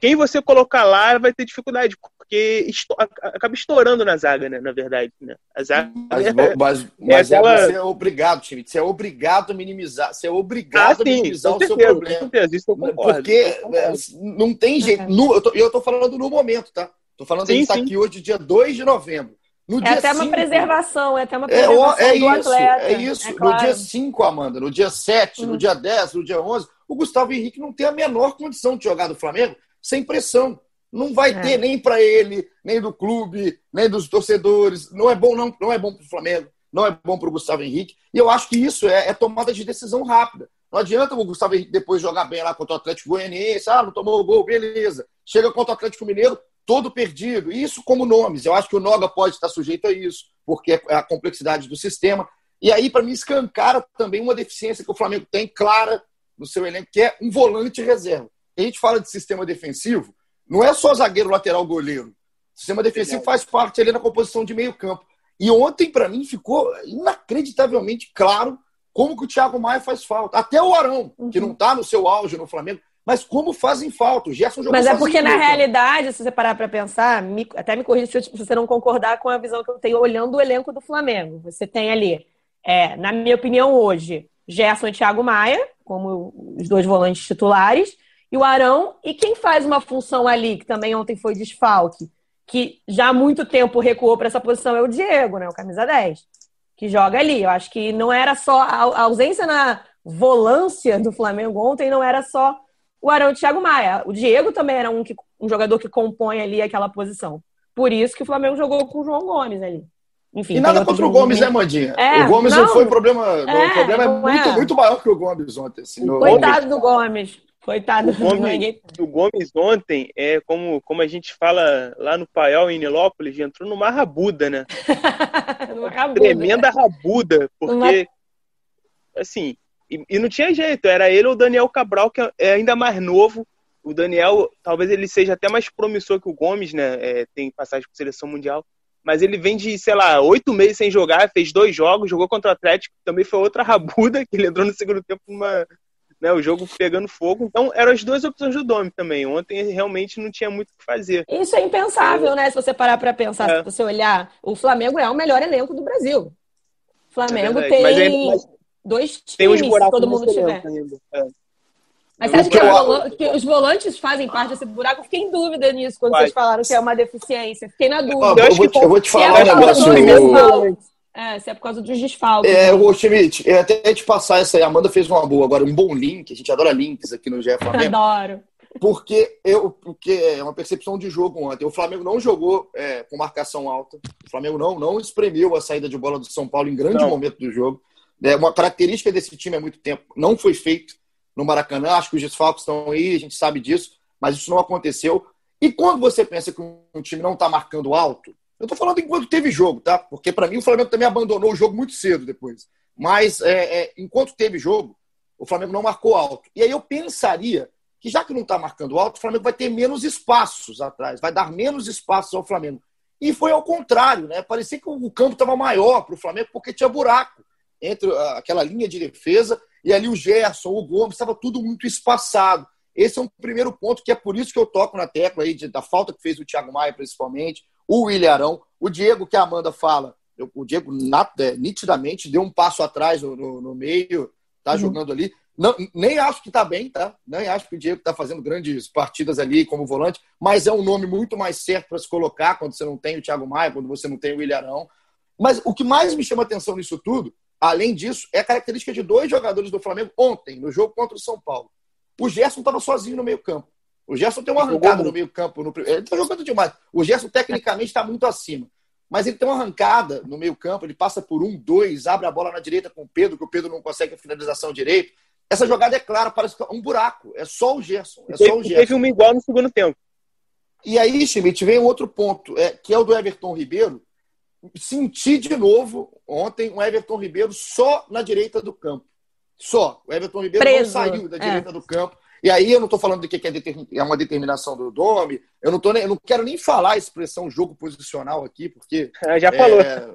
quem você colocar lá vai ter dificuldade, porque esto acaba estourando na zaga, né? Na verdade, né? A zaga mas, é, mas, mas é, aquela... você é obrigado, time. Você é obrigado a minimizar. Você é obrigado ah, sim, a minimizar o certeza, seu problema. Com certeza, isso eu concordo. Porque é, não tem jeito. No, eu, tô, eu tô falando no momento, tá? Tô falando sim, que tá aqui hoje, dia 2 de novembro. No é até cinco, uma preservação, é até uma preservação é, é do isso, atleta. É isso. É claro. No dia 5, Amanda, no dia 7, hum. no dia 10, no dia 11, o Gustavo Henrique não tem a menor condição de jogar do Flamengo sem pressão. Não vai é. ter nem para ele, nem do clube, nem dos torcedores. Não é bom, não, não é bom para o Flamengo, não é bom para o Gustavo Henrique. E eu acho que isso é, é, tomada de decisão rápida. Não adianta o Gustavo Henrique depois jogar bem lá contra o Atlético Goianiense, ah, não tomou o gol, beleza. Chega contra o Atlético Mineiro, todo perdido. Isso como nomes. Eu acho que o Noga pode estar sujeito a isso, porque é a complexidade do sistema. E aí, para mim, escancara também uma deficiência que o Flamengo tem clara no seu elenco, que é um volante reserva a gente fala de sistema defensivo, não é só zagueiro, lateral, goleiro. O sistema defensivo faz parte ali na composição de meio campo. E ontem, para mim, ficou inacreditavelmente claro como que o Thiago Maia faz falta. Até o Arão, uhum. que não está no seu auge no Flamengo, mas como fazem falta. O Gerson jogou Mas é porque, na realidade, se você parar para pensar, me, até me corrija se você não concordar com a visão que eu tenho olhando o elenco do Flamengo. Você tem ali, é, na minha opinião, hoje, Gerson e Thiago Maia, como os dois volantes titulares, e o Arão. E quem faz uma função ali, que também ontem foi desfalque, que já há muito tempo recuou para essa posição, é o Diego, né? O camisa 10, que joga ali. Eu acho que não era só a ausência na volância do Flamengo ontem, não era só o Arão e o Thiago Maia. O Diego também era um, que, um jogador que compõe ali aquela posição. Por isso que o Flamengo jogou com o João Gomes ali. Enfim, e nada contra o Gomes, né, Mandinha? É, o Gomes não, não foi problema. É, o problema é muito, é. muito maior que o Gomes ontem. Assim, Coitado do Gomes. Coitado o Gomes, o Gomes ontem, é como, como a gente fala lá no Paiol, em Nilópolis, entrou numa rabuda, né? rabuda. Tremenda rabuda, porque, Uma... assim, e, e, não tinha jeito, era ele ou o Daniel Cabral, que é ainda mais novo. O Daniel, talvez ele seja até mais promissor que o Gomes, né? É, tem passagem por seleção mundial. Mas ele vem de, sei lá, oito meses sem jogar, fez dois jogos, jogou contra o Atlético, também foi outra rabuda, que ele entrou no segundo tempo numa, né, o jogo pegando fogo. Então, eram as duas opções do Domi também. Ontem realmente não tinha muito o que fazer. Isso é impensável, é. né? Se você parar para pensar, é. se você olhar, o Flamengo é o melhor elenco do Brasil. O Flamengo é tem mas, mas, dois times, tem se todo mundo tiver. É. Mas você acha que, que, os volantes fazem parte desse buraco? Eu fiquei em dúvida nisso quando Vai. vocês falaram que é uma deficiência. Fiquei na dúvida. Eu, eu, vou, te, eu vou te falar é um negócio. É, se é por causa dos desfalques. É, o Schmidt, até te passar essa aí, a Amanda fez uma boa. Agora, um bom link, a gente adora links aqui no GE Flamengo. Adoro. Porque, eu, porque é uma percepção de jogo ontem. O Flamengo não jogou é, com marcação alta. O Flamengo não, não espremeu a saída de bola do São Paulo em grande não. momento do jogo. É, uma característica desse time há muito tempo. Não foi feito no Maracanã. Acho que os desfalques estão aí, a gente sabe disso, mas isso não aconteceu. E quando você pensa que um time não está marcando alto, eu estou falando enquanto teve jogo, tá? Porque para mim o Flamengo também abandonou o jogo muito cedo depois. Mas é, é, enquanto teve jogo, o Flamengo não marcou alto. E aí eu pensaria que já que não está marcando alto, o Flamengo vai ter menos espaços atrás, vai dar menos espaços ao Flamengo. E foi ao contrário, né? Parecia que o campo estava maior para o Flamengo porque tinha buraco entre aquela linha de defesa e ali o Gerson, o Gomes, estava tudo muito espaçado. Esse é um primeiro ponto que é por isso que eu toco na tecla aí de, da falta que fez o Thiago Maia, principalmente, o William o Diego, que a Amanda fala, o Diego é, nitidamente deu um passo atrás no, no, no meio, tá uhum. jogando ali. Não, nem acho que tá bem, tá? Nem acho que o Diego tá fazendo grandes partidas ali como volante, mas é um nome muito mais certo para se colocar quando você não tem o Thiago Maia, quando você não tem o William Mas o que mais me chama atenção nisso tudo, além disso, é a característica de dois jogadores do Flamengo ontem, no jogo contra o São Paulo. O Gerson estava sozinho no meio-campo. O Gerson tem uma arrancada no meio-campo. No... Ele está jogando demais. O Gerson, tecnicamente, está muito acima. Mas ele tem uma arrancada no meio-campo, ele passa por um, dois, abre a bola na direita com o Pedro, que o Pedro não consegue a finalização direito. Essa jogada é clara, parece é um buraco. É só o Gerson. É só o Gerson. Teve uma igual no segundo tempo. E aí, Schmidt, vem um outro ponto, é, que é o do Everton Ribeiro. Senti de novo ontem o Everton Ribeiro só na direita do campo. Só. O Everton Ribeiro Preso. não saiu da é. direita do campo. E aí eu não estou falando de que é, uma determinação do Domi, eu não, tô nem, eu não quero nem falar a expressão jogo posicional aqui, porque. já falou. É,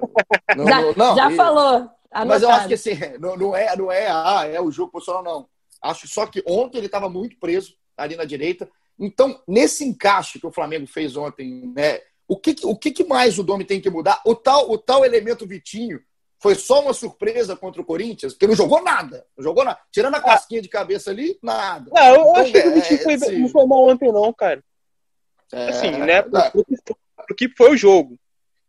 não, já, não, já e, falou. Anotado. Mas eu acho que assim, não, não, é, não é, ah, é o jogo posicional, não. Acho só que ontem ele estava muito preso ali na direita. Então, nesse encaixe que o Flamengo fez ontem, né, o que, o que mais o Domi tem que mudar? O tal, o tal elemento Vitinho foi só uma surpresa contra o Corinthians, porque não jogou nada. Não jogou nada. Tirando a ah. casquinha de cabeça ali, nada. Não, eu então, acho que o Vitinho é, foi, assim, não foi mal ontem, não, cara. É, assim, né? Pro que foi o jogo.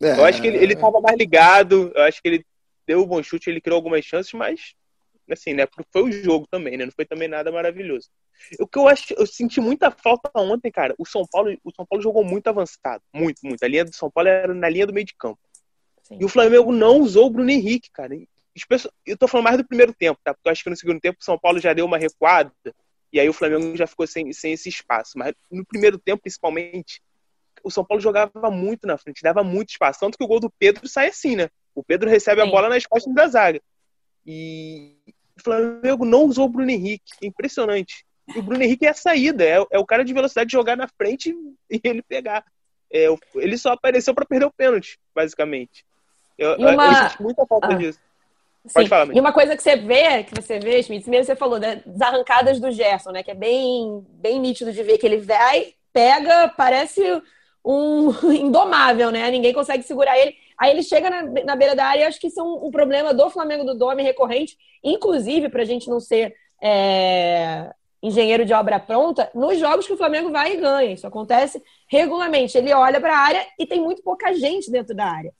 É, eu acho que ele, ele tava mais ligado, eu acho que ele deu um bom chute, ele criou algumas chances, mas assim, né? Foi o jogo também, né? Não foi também nada maravilhoso. O que eu acho, eu senti muita falta ontem, cara. O São Paulo, o São Paulo jogou muito avançado, muito, muito. A linha do São Paulo era na linha do meio de campo. Sim. E o Flamengo não usou o Bruno Henrique, cara. Eu tô falando mais do primeiro tempo, tá? Porque eu acho que no segundo tempo o São Paulo já deu uma recuada e aí o Flamengo já ficou sem, sem esse espaço. Mas no primeiro tempo, principalmente, o São Paulo jogava muito na frente, dava muito espaço. Tanto que o gol do Pedro sai assim, né? O Pedro recebe Sim. a bola nas costas da zaga. E o Flamengo não usou o Bruno Henrique. Impressionante. E o Bruno Henrique é a saída, é, é o cara de velocidade de jogar na frente e ele pegar. É, ele só apareceu para perder o pênalti, basicamente. Eu, uma... eu senti muita falta ah. disso. Pode Sim. falar. E uma coisa que você vê, que você vê, Schmitz, mesmo você falou, né, das arrancadas do Gerson, né? Que é bem, bem nítido de ver que ele vai, pega, parece um indomável, né? Ninguém consegue segurar ele. Aí ele chega na, na beira da área e acho que isso é um, um, problema do Flamengo do Dome recorrente, inclusive, para a gente não ser é, engenheiro de obra pronta, nos jogos que o Flamengo vai e ganha. Isso acontece regularmente. Ele olha para a área e tem muito pouca gente dentro da área.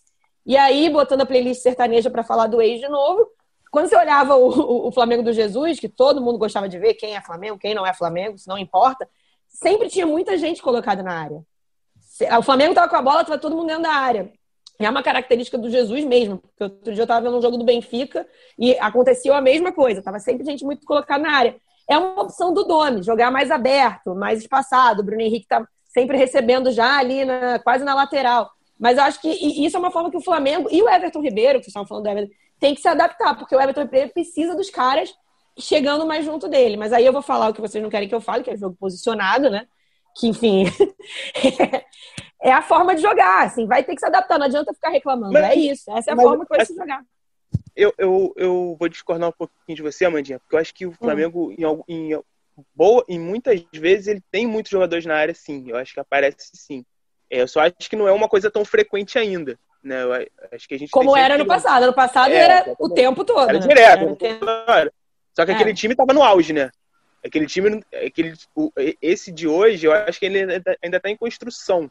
E aí, botando a playlist sertaneja para falar do ex de novo, quando você olhava o, o, Flamengo do Jesus, que todo mundo gostava de ver quem é Flamengo, quem não é Flamengo, se não importa, sempre tinha muita gente colocada na área. O Flamengo estava com a bola, estava todo mundo dentro da área. É uma característica do Jesus mesmo, porque outro dia eu estava vendo um jogo do Benfica e aconteceu a mesma coisa, estava sempre gente muito colocada na área. É uma opção do Domi, jogar mais aberto, mais espaçado. O Bruno Henrique está sempre recebendo já ali, na, quase na lateral. Mas eu acho que isso é uma forma que o Flamengo e o Everton Ribeiro, que vocês estavam falando do Everton, tem que se adaptar, porque o Everton Ribeiro precisa dos caras chegando mais junto dele. Mas aí eu vou falar o que vocês não querem que eu fale, que é jogo posicionado, né? Que, enfim, é a forma de jogar, assim, vai ter que se adaptar, não adianta ficar reclamando. Mas, é isso, essa é a forma que vai se jogar. Eu, eu, eu vou discordar um pouquinho de você, Amandinha, porque eu acho que o Flamengo, hum. em, em, boa, em muitas vezes, ele tem muitos jogadores na área, sim. Eu acho que aparece sim. É, eu só acho que não é uma coisa tão frequente ainda. Né? Eu acho que a gente Como era no passado. No passado é, era o tempo todo. Era né? direto. Era Só que é. aquele time tava no auge, né? aquele time, aquele, esse de hoje, eu acho que ele ainda está em construção,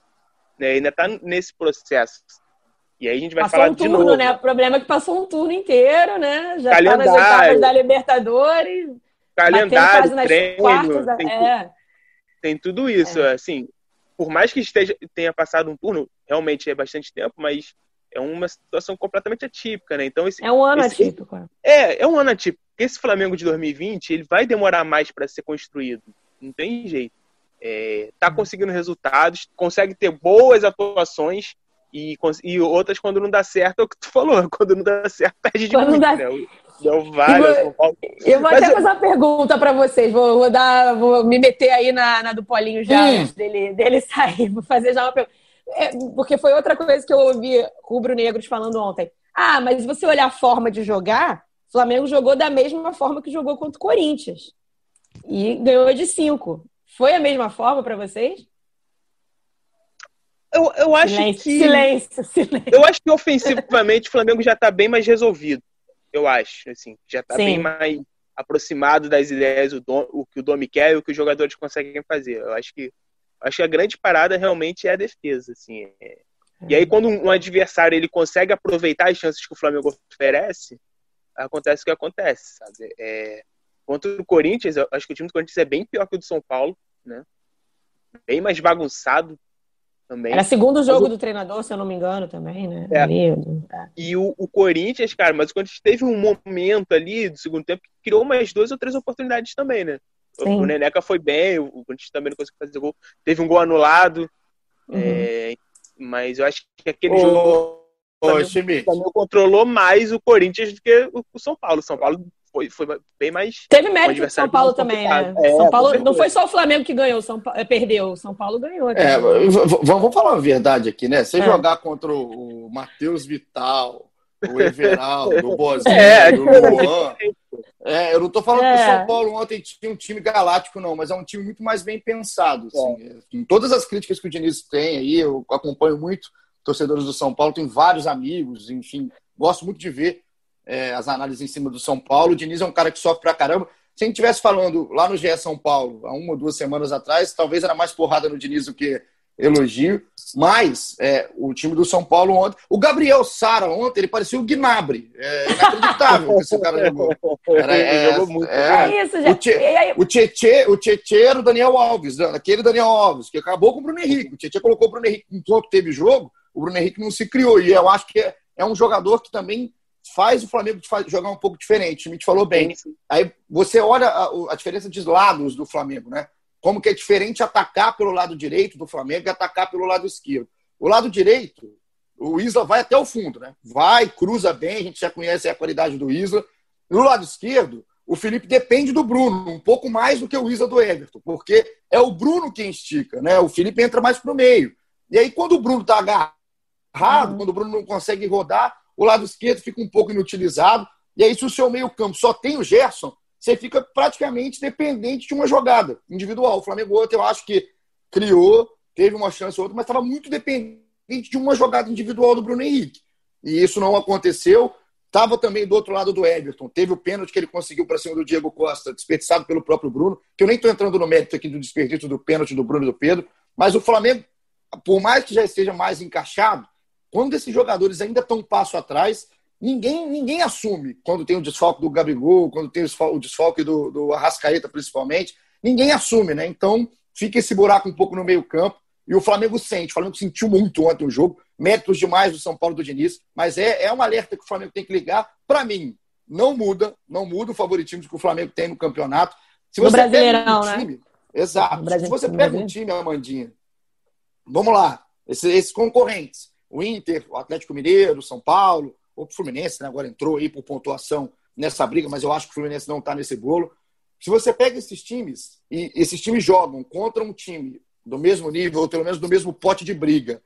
né? Ainda está nesse processo. E aí a gente vai passou falar um turno, de novo. né? O problema é que passou um turno inteiro, né? Já está nas etapas da Libertadores. Calendário, treino, quartas, tem, é. tem tudo isso. É. Assim, por mais que esteja, tenha passado um turno, realmente é bastante tempo, mas é uma situação completamente atípica, né? Então esse, é um ano esse, atípico. É, é um ano atípico. Esse Flamengo de 2020 ele vai demorar mais para ser construído. Não tem jeito. É, tá conseguindo resultados, consegue ter boas atuações e, e outras quando não dá certo, é o que tu falou, quando não dá certo, perde de muito, dá... né? Deu várias. Eu vou, eu vou até eu... fazer uma pergunta para vocês. Vou, vou, dar, vou me meter aí na, na do Polinho já, hum. antes dele, dele sair. Vou fazer já uma pergunta. É, porque foi outra coisa que eu ouvi rubro-negros falando ontem. Ah, mas se você olhar a forma de jogar, o Flamengo jogou da mesma forma que jogou contra o Corinthians. E ganhou de cinco. Foi a mesma forma para vocês? Eu, eu acho silêncio, que. Silêncio, silêncio. Eu acho que ofensivamente o Flamengo já está bem mais resolvido. Eu acho. Assim, já está bem mais aproximado das ideias, o, dom, o que o Domi quer e o que os jogadores conseguem fazer. Eu acho que acho que a grande parada realmente é a defesa, assim. É... E aí quando um adversário ele consegue aproveitar as chances que o Flamengo oferece, acontece o que acontece, sabe? É... Contra o Corinthians, eu acho que o time do Corinthians é bem pior que o do São Paulo, né? Bem mais bagunçado também. Era segundo jogo do treinador, se eu não me engano, também, né? É. Ali, é. E o, o, Corinthians, cara, mas o Corinthians teve um momento ali do segundo tempo que criou umas duas ou três oportunidades também, né? Sim. O Neneca foi bem, o Corinthians também não conseguiu fazer gol. Teve um gol anulado. Uhum. É, mas eu acho que aquele ô, jogo ô, também, também controlou mais o Corinthians do que o São Paulo. O São Paulo foi, foi bem mais. Teve mérito do São Paulo também, né? É, São Paulo não foi só o Flamengo que ganhou, São Paulo, perdeu. O São Paulo ganhou. É, vamos falar uma verdade aqui, né? Você é. jogar contra o Matheus Vital, o Everaldo, o Bozinho, é, o Luan. É, eu não estou falando é. que o São Paulo ontem tinha um time galáctico, não, mas é um time muito mais bem pensado. Assim. É. Em todas as críticas que o Diniz tem aí, eu acompanho muito torcedores do São Paulo, tenho vários amigos, enfim, gosto muito de ver é, as análises em cima do São Paulo. O Diniz é um cara que sofre pra caramba. Se a gente estivesse falando lá no GE São Paulo, há uma ou duas semanas atrás, talvez era mais porrada no Diniz do que elogio. Mas é, o time do São Paulo ontem. O Gabriel Sara ontem, ele parecia o Gnabry. É inacreditável que esse cara jogou. Era, é, jogou muito. É, é isso, já. O, Tietê, o Tietê era o Daniel Alves, aquele Daniel Alves, que acabou com o Bruno Henrique. O Tietê colocou o Bruno Henrique enquanto teve jogo, o Bruno Henrique não se criou. E eu acho que é, é um jogador que também faz o Flamengo jogar um pouco diferente. O Mitch falou bem. Aí você olha a, a diferença de lados do Flamengo, né? como que é diferente atacar pelo lado direito do Flamengo e atacar pelo lado esquerdo. O lado direito, o Isla vai até o fundo, né? Vai, cruza bem, a gente já conhece a qualidade do Isla. No lado esquerdo, o Felipe depende do Bruno, um pouco mais do que o Isla do Everton, porque é o Bruno quem estica, né? O Felipe entra mais para o meio. E aí, quando o Bruno está agarrado, uhum. quando o Bruno não consegue rodar, o lado esquerdo fica um pouco inutilizado. E aí, se o seu meio-campo só tem o Gerson, você fica praticamente dependente de uma jogada individual. O Flamengo ontem, eu acho que criou, teve uma chance ou outra, mas estava muito dependente de uma jogada individual do Bruno Henrique. E isso não aconteceu. Estava também do outro lado do Everton. Teve o pênalti que ele conseguiu para cima do Diego Costa, desperdiçado pelo próprio Bruno, que eu nem estou entrando no mérito aqui do desperdício do pênalti do Bruno e do Pedro, mas o Flamengo, por mais que já esteja mais encaixado, quando esses jogadores ainda estão um passo atrás, ninguém, ninguém assume quando tem o desfalque do Gabigol, quando tem o desfalque do, do Arrascaeta, principalmente. Ninguém assume, né? Então fica esse buraco um pouco no meio-campo. E o Flamengo sente. O Flamengo sentiu muito ontem o jogo. Méritos demais do São Paulo do Diniz. Mas é, é um alerta que o Flamengo tem que ligar. Para mim, não muda. Não muda o favoritismo que o Flamengo tem no campeonato. Se você no Brasileirão, um né? time, né? Exato. Se você pega um time, Amandinha, vamos lá, esses, esses concorrentes, o Inter, o Atlético Mineiro, o São Paulo, o Fluminense né, agora entrou aí por pontuação nessa briga, mas eu acho que o Fluminense não está nesse bolo. Se você pega esses times e esses times jogam contra um time do mesmo nível, ou pelo menos do mesmo pote de briga,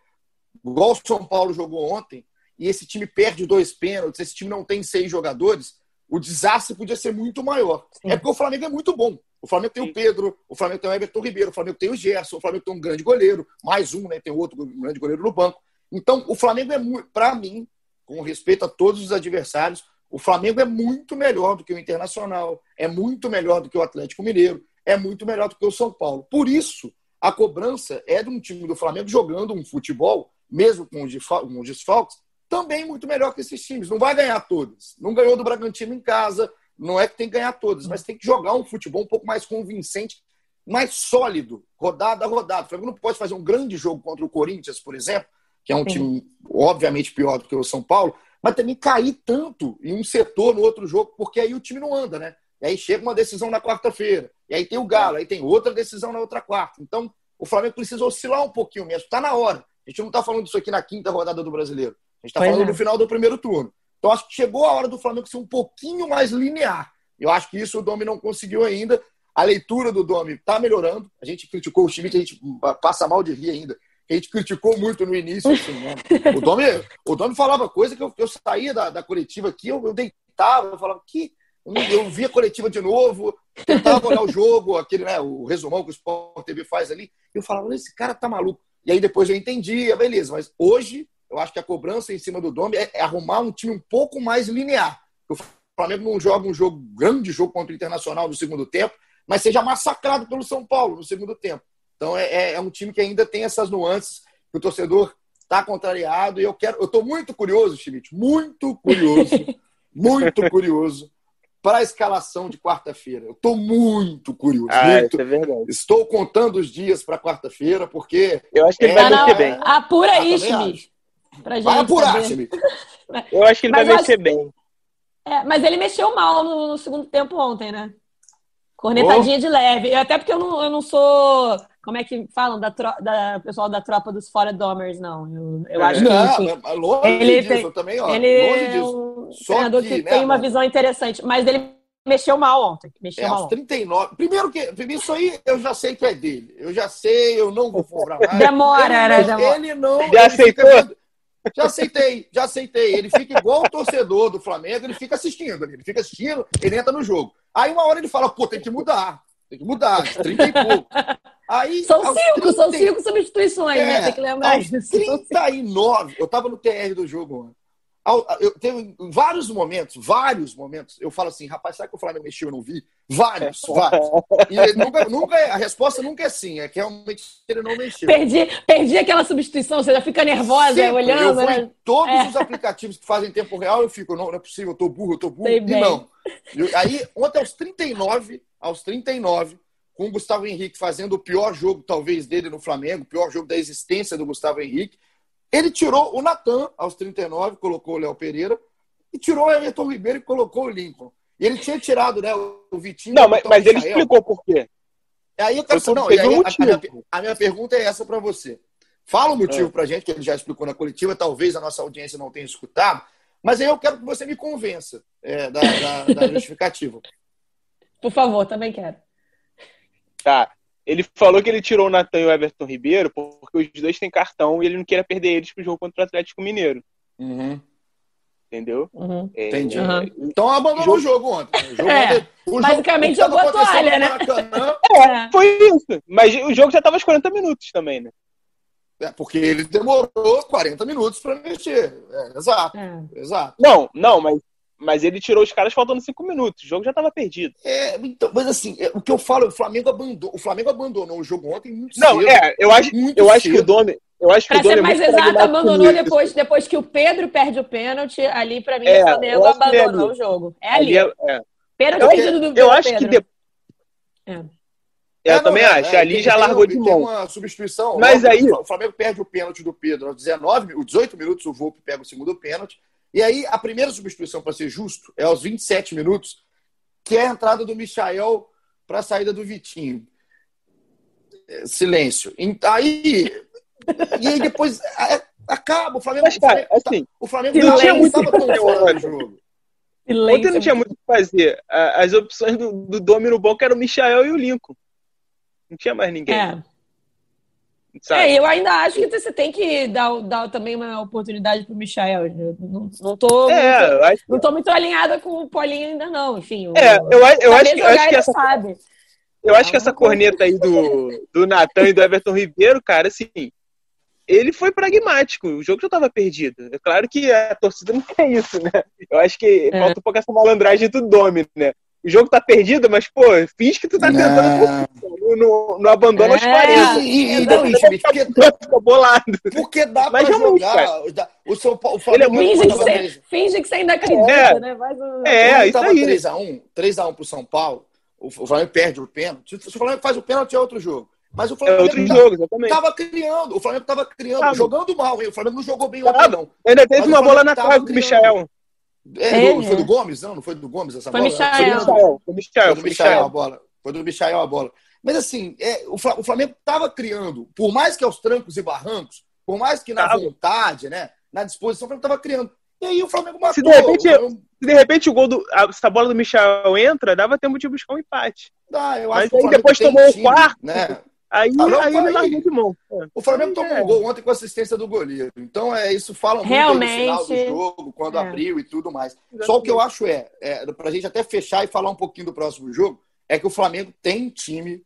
igual o São Paulo jogou ontem, e esse time perde dois pênaltis, esse time não tem seis jogadores, o desastre podia ser muito maior. Sim. É porque o Flamengo é muito bom. O Flamengo tem o Pedro, o Flamengo tem o Everton Ribeiro, o Flamengo tem o Gerson, o Flamengo tem um grande goleiro, mais um, né? Tem outro grande goleiro no banco. Então, o Flamengo é, para mim, com respeito a todos os adversários, o Flamengo é muito melhor do que o Internacional, é muito melhor do que o Atlético Mineiro, é muito melhor do que o São Paulo. Por isso, a cobrança é de um time do Flamengo jogando um futebol, mesmo com os desfalques, também muito melhor que esses times. Não vai ganhar todas. Não ganhou do Bragantino em casa, não é que tem que ganhar todas, mas tem que jogar um futebol um pouco mais convincente, mais sólido, rodada a rodada. O Flamengo não pode fazer um grande jogo contra o Corinthians, por exemplo, que é um time obviamente pior do que o São Paulo, mas também cair tanto em um setor no outro jogo, porque aí o time não anda, né? E aí chega uma decisão na quarta-feira, e aí tem o Galo, aí tem outra decisão na outra quarta. Então, o Flamengo precisa oscilar um pouquinho mesmo. Está na hora. A gente não está falando disso aqui na quinta rodada do Brasileiro. A gente está falando é. no final do primeiro turno. Então, acho que chegou a hora do Flamengo ser um pouquinho mais linear. Eu acho que isso o Domi não conseguiu ainda. A leitura do Domi está melhorando. A gente criticou o que a gente passa mal de rir ainda. A gente criticou muito no início. Assim, né? o, Domi, o Domi falava coisa que eu, eu saía da, da coletiva aqui, eu, eu deitava, eu falava que eu via a coletiva de novo, tentava olhar o jogo, aquele, né, o resumão que o Sport TV faz ali. Eu falava, esse cara tá maluco. E aí depois eu entendia, beleza. Mas hoje, eu acho que a cobrança em cima do Dome é, é arrumar um time um pouco mais linear. O Flamengo não joga um jogo, grande jogo contra o Internacional no segundo tempo, mas seja massacrado pelo São Paulo no segundo tempo. Então é, é, é um time que ainda tem essas nuances que o torcedor está contrariado. E eu quero, eu estou muito curioso, Schmidt, muito curioso, muito curioso para a escalação de quarta-feira. Eu estou muito curioso. Ah, muito. é verdade. Estou contando os dias para quarta-feira, porque. Eu acho que ele é... vai mexer bem. Apura ah, aí, Schmidt. Vai apurar, Schmidt. Eu acho que ele mas vai mexer acho... bem. É, mas ele mexeu mal no, no, segundo tempo ontem, né? Cornetadinha oh. de leve. Até porque eu não, eu não sou como é que falam da, tro... da pessoal da tropa dos fora domers, não. Eu, eu é, acho que não, longe ele disso, tem, eu também, ó, ele longe disso. É um treinador que, que né, tem uma visão interessante, mas ele mexeu mal ontem. Mexeu é, mal aos 39. Primeiro que isso aí eu já sei que é dele. Eu já sei, eu não vou cobrar mais. Demora, ele, né? Demora. Ele não. Já ele aceitou? Fica, já aceitei, já aceitei. Ele fica igual o torcedor do Flamengo, ele fica assistindo, ele fica assistindo, ele entra no jogo. Aí uma hora ele fala, pô, tem que mudar. Tem que mudar, 30 e pouco. Aí, são cinco, 30, são cinco substituições, né? é, né? Tem que lembrar aos disso. 39, eu estava no TR do jogo Eu tenho vários momentos, vários momentos, eu falo assim, rapaz, será que o Flamengo mexeu e não vi? Vários, vários. E nunca, nunca, a resposta nunca é sim, é que realmente ele não mexeu. Perdi, perdi aquela substituição, você já fica nervosa Sempre. olhando. Eu vou né? em todos é. os aplicativos que fazem tempo real, eu fico, não, não é possível, eu tô burro, eu tô burro. Sei e bem. não. Eu, aí, ontem aos 39, aos 39, com o Gustavo Henrique fazendo o pior jogo, talvez, dele no Flamengo, o pior jogo da existência do Gustavo Henrique. Ele tirou o Natan aos 39, colocou o Léo Pereira, e tirou o Everton Ribeiro e colocou o Lincoln. E ele tinha tirado né, o Vitinho. Não, mas, mas ele explicou por quê. Aí eu quero saber. Não, aí, a, a, minha, a, minha, pergunta é essa para você. Fala o motivo é. para gente, que ele já explicou na coletiva, talvez a nossa audiência não tenha escutado, mas aí eu quero que você me convença é, da, da, da justificativa. Por favor, também quero. Tá. Ele falou que ele tirou o Natan e o Everton Ribeiro porque os dois têm cartão e ele não queria perder eles pro jogo contra o Atlético Mineiro. Uhum. Entendeu? Uhum. É, Entendi. Uhum. Então abandonou jogo... o jogo ontem. O jogo é, ontem, o basicamente jogo, jogou a toalha, né? É, foi isso. Mas o jogo já estava aos 40 minutos também, né? É, porque ele demorou 40 minutos para mexer. É, exato, é. exato. Não, não, mas mas ele tirou os caras faltando cinco minutos. O jogo já estava perdido. É, então, mas assim, é, o que eu falo, o Flamengo abandonou, o Flamengo abandonou o jogo ontem muito Não, cedo, é, eu acho, eu acho que o Domi, eu acho que pra o Domi ser é mais exato, abandonou depois, depois que o Pedro perde o pênalti. Ali, para mim, é, o Flamengo é abandonou o jogo. É ali. ali é, pênalti eu, perdido do Eu acho Pedro. que depois. É. Eu também não, acho. ali já largou de mão. uma substituição. Mas aí. O Flamengo perde o pênalti do Pedro aos 19, os 18 minutos, o Volpe pega o segundo pênalti. E aí, a primeira substituição, para ser justo, é aos 27 minutos, que é a entrada do Michael para a saída do Vitinho. É, silêncio. Aí. E aí depois é, acaba. O Flamengo. Mas, cara, o Flamengo, assim, o Flamengo não tinha muito do jogo. Ontem não tinha muito o que fazer. As opções do, do Domino Banco eram o Michael e o Lincoln. Não tinha mais ninguém. É. Sabe? É, eu ainda acho que você tem que dar, dar também uma oportunidade pro Michael. Eu não, não, tô, é, tô, acho... não tô muito alinhada com o Paulinho ainda, não. Enfim, é, eu, eu, eu acho, eu acho que essa. Sabe. Eu acho que essa corneta aí do, do Natan e do Everton Ribeiro, cara, assim, ele foi pragmático. O jogo já estava perdido. É claro que a torcida não quer isso, né? Eu acho que é. falta um pouco essa malandragem do Domi, né? O jogo tá perdido, mas, pô, finge que tu tá tentando. Não, não, não abandona é, os 40. E, e, não, Schmidt, porque, fica bolado. Porque dá mas pra jogar. O São Paulo. O Flamengo é finge, que você, finge que você ainda acredita, é. né? Mas, é, isso aí. 3x1, 3x1 pro São Paulo, o Flamengo perde o pênalti. Se o Flamengo faz o pênalti, é outro jogo. Mas o Flamengo é outro jogo, exatamente. tava criando. O Flamengo tava criando, tava. jogando mal. Hein? O Flamengo não jogou bem ontem, não. Ainda teve uma bola na cara do Michel. É, é, foi do Gomes? Não, não foi do Gomes essa foi bola? Michael. Foi do Michael. Foi do Michael, foi do Michael a bola. Foi do Michael a bola. Mas assim, é, o Flamengo estava criando, por mais que aos trancos e barrancos, por mais que na vontade, né, na disposição, o Flamengo estava criando. E aí o Flamengo matou. Se de repente, Flamengo... se de repente o gol do. Se a bola do Michel entra, dava tempo de buscar um empate. Dá, eu acho Mas aí depois tomou o quarto. Né? Aí, ah, não, aí ele largou de mão. O Flamengo aí, tomou é. um gol ontem com assistência do goleiro. Então, é, isso fala muito Realmente, no final do jogo, quando é. abriu e tudo mais. Exatamente. Só o que eu acho é, é para a gente até fechar e falar um pouquinho do próximo jogo, é que o Flamengo tem time,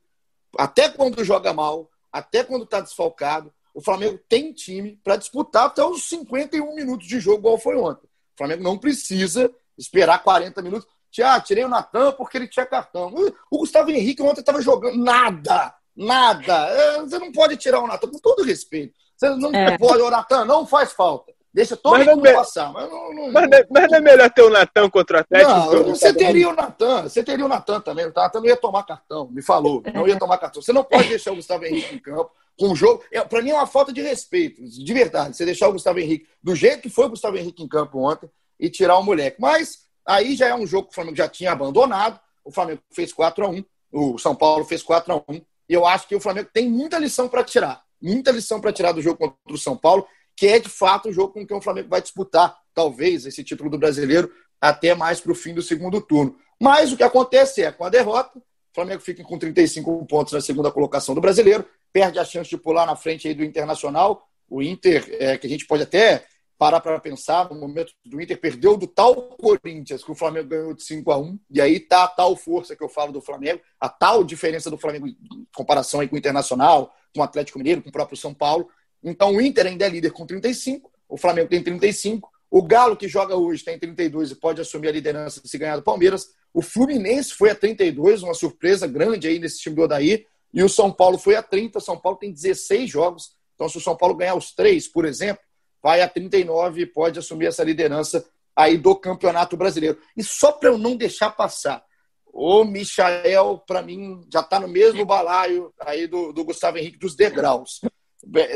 até quando joga mal, até quando está desfalcado, o Flamengo tem time para disputar até os 51 minutos de jogo, igual foi ontem. O Flamengo não precisa esperar 40 minutos. Ah, tirei o Natan porque ele tinha cartão. O Gustavo Henrique ontem estava jogando nada nada. É, você não pode tirar o Natan, com todo respeito. Você não é. pode, o Natan não faz falta. Deixa todo mundo é passar. Mas não, não, mas, não, é, mas não é melhor ter o Natan contra o Atlético? Não, você teria o Natan, você teria o Natan também. O Natan não ia tomar cartão, me falou. Não ia tomar cartão. Você não pode deixar o Gustavo Henrique em campo com o jogo. É, para mim é uma falta de respeito, de verdade. Você deixar o Gustavo Henrique do jeito que foi o Gustavo Henrique em campo ontem e tirar o moleque. Mas aí já é um jogo que o Flamengo já tinha abandonado. O Flamengo fez 4 a 1 o São Paulo fez 4 a 1 e eu acho que o Flamengo tem muita lição para tirar. Muita lição para tirar do jogo contra o São Paulo, que é de fato o jogo com que o Flamengo vai disputar, talvez, esse título do brasileiro até mais para o fim do segundo turno. Mas o que acontece é, com a derrota, o Flamengo fica com 35 pontos na segunda colocação do brasileiro, perde a chance de pular na frente aí do Internacional. O Inter, é, que a gente pode até parar para pensar, no momento do Inter, perdeu do tal Corinthians, que o Flamengo ganhou de 5 a 1 e aí tá a tal força que eu falo do Flamengo, a tal diferença do Flamengo em comparação aí com o Internacional, com o Atlético Mineiro, com o próprio São Paulo. Então o Inter ainda é líder com 35, o Flamengo tem 35, o Galo, que joga hoje, tem 32 e pode assumir a liderança se ganhar do Palmeiras. O Fluminense foi a 32, uma surpresa grande aí nesse time do Odaí. E o São Paulo foi a 30. São Paulo tem 16 jogos. Então, se o São Paulo ganhar os três, por exemplo, vai a 39 e pode assumir essa liderança aí do Campeonato Brasileiro. E só para eu não deixar passar, o Michael, para mim, já está no mesmo balaio aí do, do Gustavo Henrique dos degraus.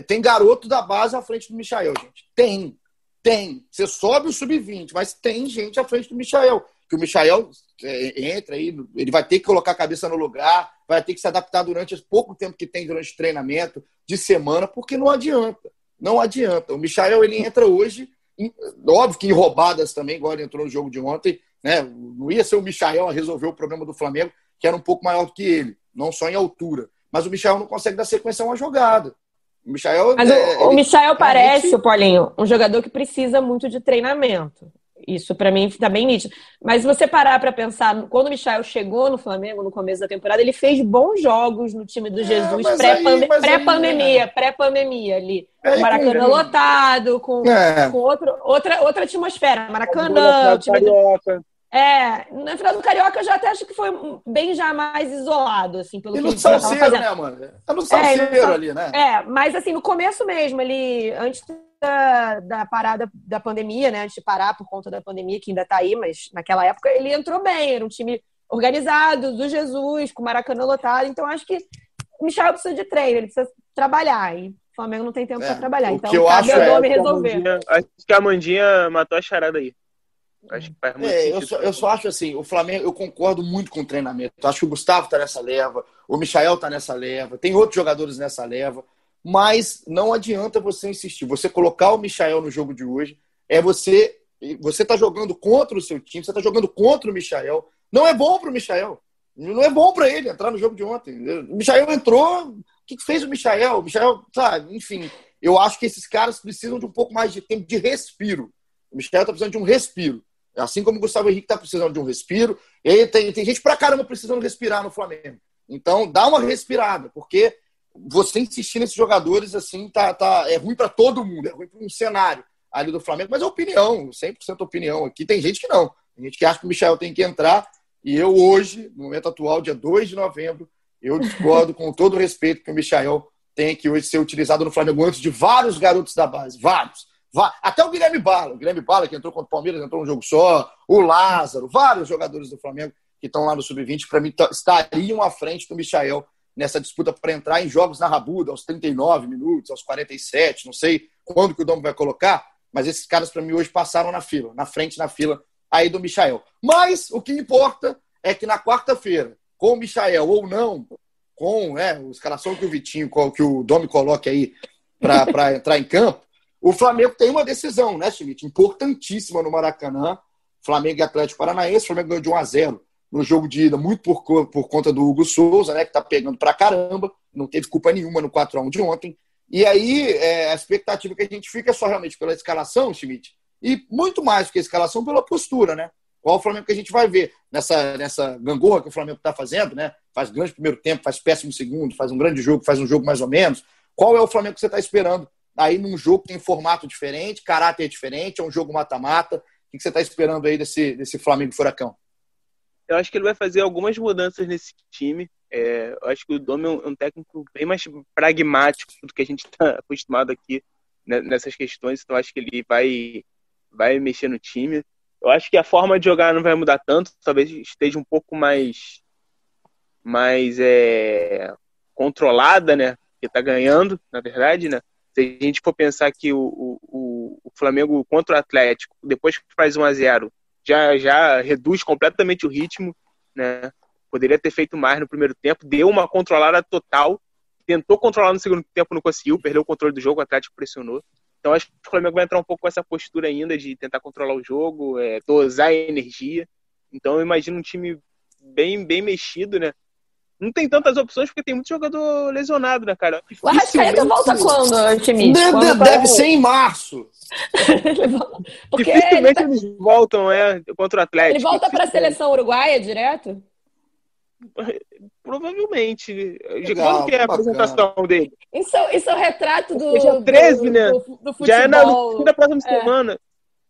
Tem garoto da base à frente do Michael, gente. Tem, tem. Você sobe o sub-20, mas tem gente à frente do Michael. Que o Michael é, entra aí, ele vai ter que colocar a cabeça no lugar, vai ter que se adaptar durante esse pouco tempo que tem durante o treinamento, de semana, porque não adianta. Não adianta. O Michael ele entra hoje, em, óbvio que em roubadas também, igual ele entrou no jogo de ontem, né? Não ia ser o Michael a resolver o problema do Flamengo, que era um pouco maior do que ele, não só em altura. Mas o Michael não consegue dar sequência a uma jogada. O Michael, Mas é, o, o Michael parece, o Paulinho, um jogador que precisa muito de treinamento. Isso para mim está bem nítido. Mas se você parar para pensar, quando o Michel chegou no Flamengo no começo da temporada, ele fez bons jogos no time do é, Jesus é, pré-pandemia, pré-pandemia ali. É, Maracanã lotado, com, é. com outro, outra, outra atmosfera. Maracanã, o time do... É, na final do Carioca eu já até acho que foi bem já mais isolado, assim, pelo e que no Salceiro, né, mano? É no Salceiro é, ali, né? É, mas assim, no começo mesmo, ali, antes da, da parada da pandemia, né? Antes de parar por conta da pandemia, que ainda está aí, mas naquela época ele entrou bem, era um time organizado, do Jesus, com o Maracanã lotado. Então acho que o Michel precisa de treino, ele precisa trabalhar. E o Flamengo não tem tempo é, para trabalhar. Então que eu cabe acho ao é, resolver. acho que a Mandinha matou a charada aí. Acho que faz muito é, eu, só, eu só acho assim, o Flamengo, eu concordo muito com o treinamento. Eu acho que o Gustavo está nessa leva, o Michael está nessa leva, tem outros jogadores nessa leva mas não adianta você insistir. Você colocar o Michael no jogo de hoje é você você está jogando contra o seu time, você está jogando contra o Michael. Não é bom para o Michael. Não é bom para ele entrar no jogo de ontem. O Michael entrou. O que fez o Michael? O Michael, sabe, enfim. Eu acho que esses caras precisam de um pouco mais de tempo de respiro. O Michael está precisando de um respiro. Assim como o Gustavo Henrique está precisando de um respiro. E tem, tem gente pra caramba precisando respirar no Flamengo. Então, dá uma respirada, porque você insistir nesses jogadores assim tá, tá é ruim para todo mundo, é ruim para um cenário ali do Flamengo, mas é opinião, 100% opinião. Aqui tem gente que não. Tem gente que acha que o Michel tem que entrar E eu hoje, no momento atual, dia 2 de novembro, eu discordo com todo o respeito que o Michael tem que hoje ser utilizado no Flamengo antes de vários garotos da base. Vários. Até o Guilherme Bala. O Guilherme Bala, que entrou contra o Palmeiras, entrou num jogo só. O Lázaro. Vários jogadores do Flamengo que estão lá no Sub-20, para mim, estariam à frente do Michael nessa disputa para entrar em jogos na Rabuda, aos 39 minutos, aos 47, não sei quando que o Dom vai colocar, mas esses caras, para mim, hoje passaram na fila, na frente na fila aí do Michael. Mas o que importa é que na quarta-feira, com o Michael ou não, com é, a escalação que o Vitinho, que o Domi coloque aí para entrar em campo, o Flamengo tem uma decisão, né, Schmidt? Importantíssima no Maracanã. Flamengo e Atlético Paranaense. O Flamengo ganhou de 1 a 0 no jogo de ida, muito por, por conta do Hugo Souza, né, que tá pegando pra caramba. Não teve culpa nenhuma no 4 a 1 de ontem. E aí, é, a expectativa que a gente fica é só realmente pela escalação, Schmidt, e muito mais do que a escalação, pela postura, né? Qual o Flamengo que a gente vai ver nessa, nessa gangorra que o Flamengo está fazendo, né? Faz grande primeiro tempo, faz péssimo segundo, faz um grande jogo, faz um jogo mais ou menos. Qual é o Flamengo que você está esperando aí num jogo que tem formato diferente, caráter diferente, é um jogo mata-mata? O que você está esperando aí desse, desse Flamengo Furacão? Eu acho que ele vai fazer algumas mudanças nesse time. É, eu acho que o Domi é um técnico bem mais pragmático do que a gente está acostumado aqui né, nessas questões. Então, acho que ele vai, vai mexer no time. Eu acho que a forma de jogar não vai mudar tanto. Talvez esteja um pouco mais, mais é, controlada, né? Porque está ganhando, na verdade, né? Se a gente for pensar que o, o, o Flamengo contra o Atlético, depois que faz 1 a 0 já, já reduz completamente o ritmo, né? Poderia ter feito mais no primeiro tempo, deu uma controlada total, tentou controlar no segundo tempo, não conseguiu, perdeu o controle do jogo, o Atlético pressionou. Então acho que o Flamengo vai entrar um pouco com essa postura ainda de tentar controlar o jogo, é, dosar a energia. Então eu imagino um time bem, bem mexido, né? Não tem tantas opções porque tem muito jogador lesionado, né, cara? O Arrascaeta volta quando, time? Deve, deve ser em março. porque Dificilmente ele tá... eles voltam, é, contra o Atlético. Ele volta para a seleção uruguaia direto? Provavelmente. Legal, Quando que é a apresentação dele? Isso, isso é o retrato do. Já 13, do, né? Do, do, futebol. Já é na, próxima é. semana.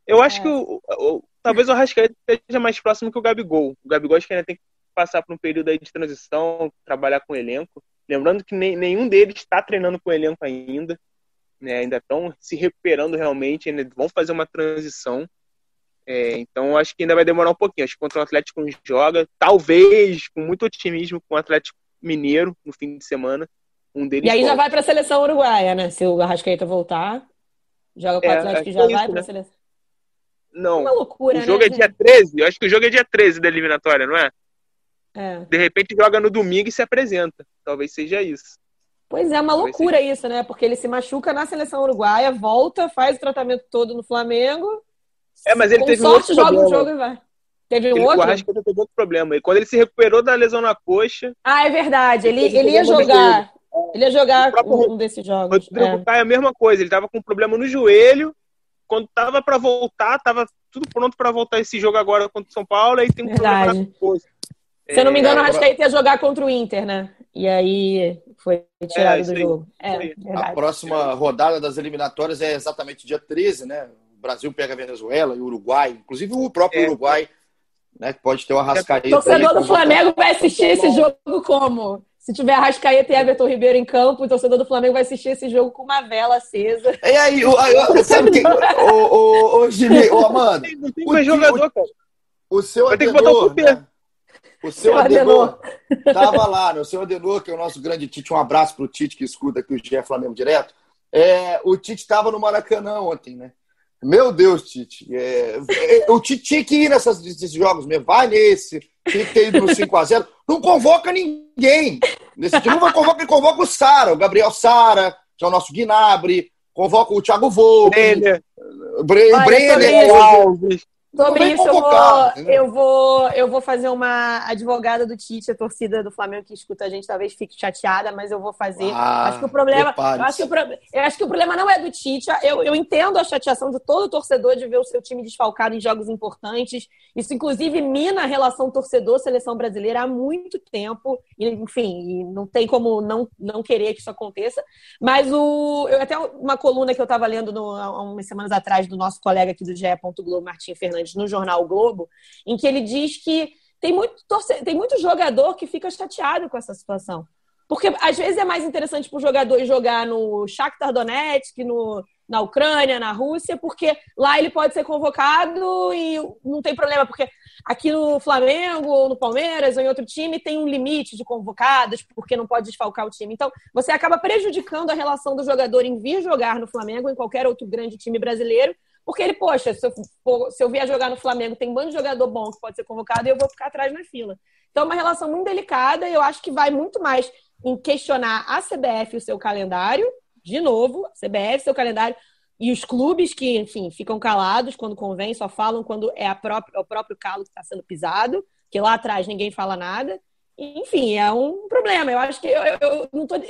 Eu acho é. que o, o, talvez o Arrascaeta esteja mais próximo que o Gabigol. O Gabigol acho que ainda tem que passar por um período aí de transição, trabalhar com o elenco. Lembrando que nem, nenhum deles está treinando com o elenco ainda. Né, ainda estão se recuperando realmente, ainda vão fazer uma transição. É, então acho que ainda vai demorar um pouquinho. Acho que contra o Atlético joga, talvez, com muito otimismo, com o Atlético Mineiro no fim de semana. Um deles e aí volta. já vai para a seleção uruguaia, né? Se o Arrascaeta voltar, joga com o é, Atlético e já é vai para a né? seleção. Não. Uma loucura, o jogo né, é dia 13. Eu acho que o jogo é dia 13 da eliminatória, não é? É. De repente joga no domingo e se apresenta. Talvez seja isso. Pois é, uma Talvez loucura seja. isso, né? Porque ele se machuca na seleção uruguaia, volta, faz o tratamento todo no Flamengo. É, mas ele teve sorte, um joga o jogo e vai. Teve um ele, outro? O Arrascaeta teve outro problema. E quando ele se recuperou da lesão na coxa. Ah, é verdade. Ele, ele, ele ia jogar. Ele ia jogar um desses jogos. O Rodrigo é. a mesma coisa. Ele tava com um problema no joelho. Quando tava para voltar, tava tudo pronto para voltar esse jogo agora contra o São Paulo. Aí tem um verdade. problema na coxa. Se eu não me engano, é, o Arrascaeta ia jogar contra o Inter, né? E aí foi tirado é, do jogo. É, a próxima rodada das eliminatórias é exatamente dia 13, né? O Brasil pega a Venezuela e o Uruguai, inclusive o próprio é. Uruguai, né? Pode ter o Arrascaeta. O torcedor do Flamengo vai assistir esse jogo como? Se tiver Arrascaeta e Everton Ribeiro em campo, o torcedor do Flamengo vai assistir esse jogo com uma vela acesa. E aí, o, o, sabe que. o, o, o, Gili, o Amanda. Não tem mais jogador, cara. O seu vai ter que botar o né? O seu Adenor estava lá, né? o seu Adenor, que é o nosso grande Tite, um abraço para o Tite que escuta aqui o GE Flamengo direto. É, o Tite estava no Maracanã ontem, né? Meu Deus, Tite. É, é, o Tite tinha que ir nessas, nesses jogos mesmo. Vai nesse, tinha que ter ido no 5x0. Não convoca ninguém. Nesse time não convoca, convoca o Sara, o Gabriel Sara, que é o nosso Guinabre, convoca o Thiago Volpe, Brenner, Brenner Alves. Sobre isso, eu vou, eu, vou, eu vou fazer uma advogada do Tite, a torcida do Flamengo que escuta a gente talvez fique chateada, mas eu vou fazer. Ah, acho que o problema. Eu acho que o, eu acho que o problema não é do Tite. Eu, eu entendo a chateação de todo torcedor de ver o seu time desfalcado em jogos importantes. Isso, inclusive, mina a relação torcedor-seleção brasileira há muito tempo. E, enfim, não tem como não, não querer que isso aconteça. Mas o. Eu, até uma coluna que eu estava lendo no, há umas semanas atrás do nosso colega aqui do GE. Globo, Martim Fernandes no jornal o Globo, em que ele diz que tem muito, torce... tem muito jogador que fica chateado com essa situação. Porque às vezes é mais interessante para o jogador jogar no Shakhtar Donetsk, no, na Ucrânia, na Rússia, porque lá ele pode ser convocado e não tem problema, porque aqui no Flamengo, ou no Palmeiras, ou em outro time, tem um limite de convocados, porque não pode desfalcar o time. Então, você acaba prejudicando a relação do jogador em vir jogar no Flamengo, em qualquer outro grande time brasileiro, porque ele, poxa, se eu, se eu vier jogar no Flamengo, tem um bando de jogador bom que pode ser convocado e eu vou ficar atrás na fila. Então, é uma relação muito delicada e eu acho que vai muito mais em questionar a CBF e o seu calendário de novo, CBF, seu calendário, e os clubes que, enfim, ficam calados quando convém, só falam quando é, própria, é o próprio calo que está sendo pisado, que lá atrás ninguém fala nada. Enfim, é um problema. Eu acho que eu, eu não estou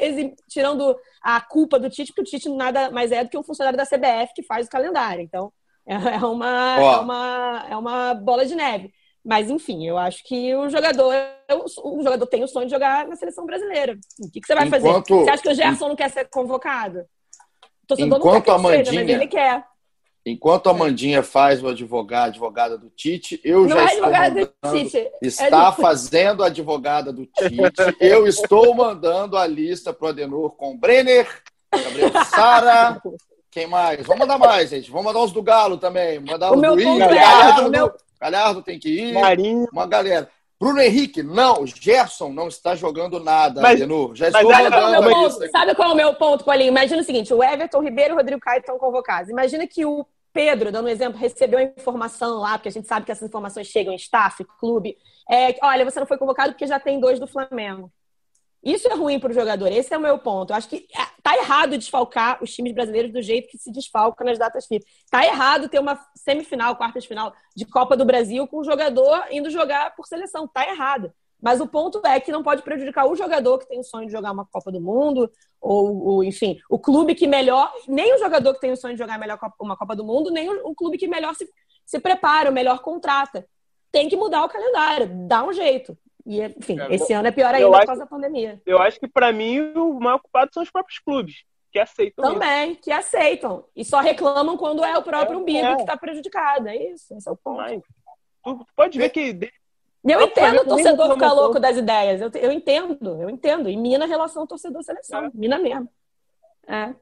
tirando a culpa do Tite, porque o Tite nada mais é do que um funcionário da CBF que faz o calendário. Então, é, é uma, é uma, é uma bola de neve. Mas, enfim, eu acho que o jogador, o jogador tem o sonho de jogar na seleção brasileira. O que, que você vai Enquanto... fazer? Você acha que o Gerson não quer ser convocado? Enquanto a Mandinha, seja, ele quer. Enquanto a Mandinha faz o advogado, advogada do Tite, eu não já é estou mandando, está é fazendo a advogada do Tite. eu estou mandando a lista para o Adenor com Brenner, Gabriel Sara, quem mais? Vamos mandar mais, gente. Vamos mandar os do Galo também. Mandar o os do Rio, Galhardo, meu... Galhardo tem que ir. Marinho. Uma galera. Bruno Henrique, não, Gerson não está jogando nada, mas, Adenor. Já estou é ponto, sabe qual é o meu ponto, Paulinho? Imagina o seguinte: o Everton Ribeiro e o Rodrigo Caio estão convocados. Imagina que o Pedro, dando um exemplo, recebeu a informação lá, porque a gente sabe que essas informações chegam em staff, clube. É, olha, você não foi convocado porque já tem dois do Flamengo. Isso é ruim para o jogador. Esse é o meu ponto. Eu acho que é, tá errado desfalcar os times brasileiros do jeito que se desfalca nas datas FIFA. Tá errado ter uma semifinal, quarta de final de Copa do Brasil com o jogador indo jogar por seleção. Tá errado. Mas o ponto é que não pode prejudicar o jogador que tem o sonho de jogar uma Copa do Mundo, ou, ou enfim, o clube que melhor, nem o jogador que tem o sonho de jogar melhor uma Copa do Mundo, nem o, o clube que melhor se, se prepara, o melhor contrata. Tem que mudar o calendário, dá um jeito. E, enfim, é, esse ano é pior ainda por causa da pandemia. Eu acho que, para mim, o maior culpado são os próprios clubes, que aceitam Também, isso. que aceitam. E só reclamam quando é o próprio é, umbigo é. que está prejudicado. É isso, esse é o ponto. Mas, tu pode ver que. Eu entendo o torcedor ficar louco das ideias. Eu, eu entendo, eu entendo. E mina a relação torcedor-seleção. É. Mina mesmo. É.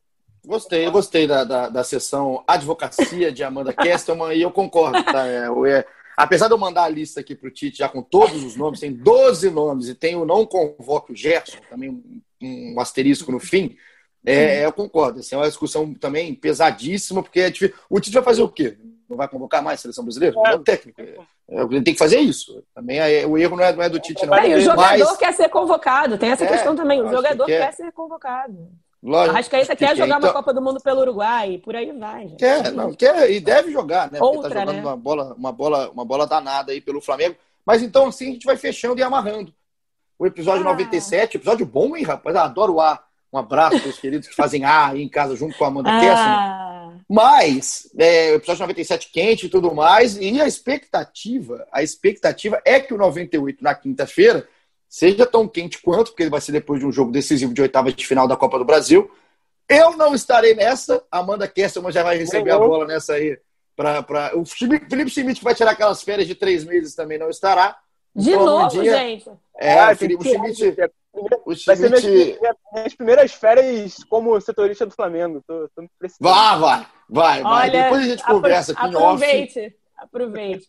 Gostei, eu gostei da, da, da sessão Advocacia de Amanda Kestelman e eu concordo. Tá? É, é, Apesar de eu mandar a lista aqui para o Tite já com todos os nomes, tem 12 nomes e tem o não convoque o Gerson, também um, um asterisco no fim, é, eu concordo. Assim, é uma discussão também pesadíssima, porque é difícil. O Tite vai fazer o quê? Não vai convocar mais a seleção brasileira? É, é o técnico. É, ele tem que fazer isso. Também é, o erro não é, não é do Tite, não. É, o jogador mas... quer ser convocado, tem essa é, questão também. O jogador que quer. quer ser convocado. Lógico. Arrascaeta quer jogar então... uma Copa do Mundo pelo Uruguai, por aí vai. Gente. Quer, não, quer e deve jogar, né? Outra, Porque tá jogando né? uma, bola, uma, bola, uma bola danada aí pelo Flamengo. Mas então, assim, a gente vai fechando e amarrando. O episódio ah. 97, episódio bom, hein, rapaz? Eu adoro o A. Um abraço para os queridos que fazem A aí em casa junto com a Amanda ah. Kessler. Mas, é, o episódio 97 quente e tudo mais, e a expectativa, a expectativa é que o 98 na quinta-feira seja tão quente quanto, porque ele vai ser depois de um jogo decisivo de oitava de final da Copa do Brasil. Eu não estarei nessa. Amanda Kesselman já vai receber a bola nessa aí. Pra, pra... O Felipe Schmidt, que vai tirar aquelas férias de três meses, também não estará. De então, novo, Amandinha... gente. É, ah, o Felipe Schmidt. O Schmidt... Vai ser minhas, minhas, primeiras férias como setorista do Flamengo. Tô, tô vai, vai, vai, vai. Depois a gente conversa aqui aproveite. Aproveite, aproveite.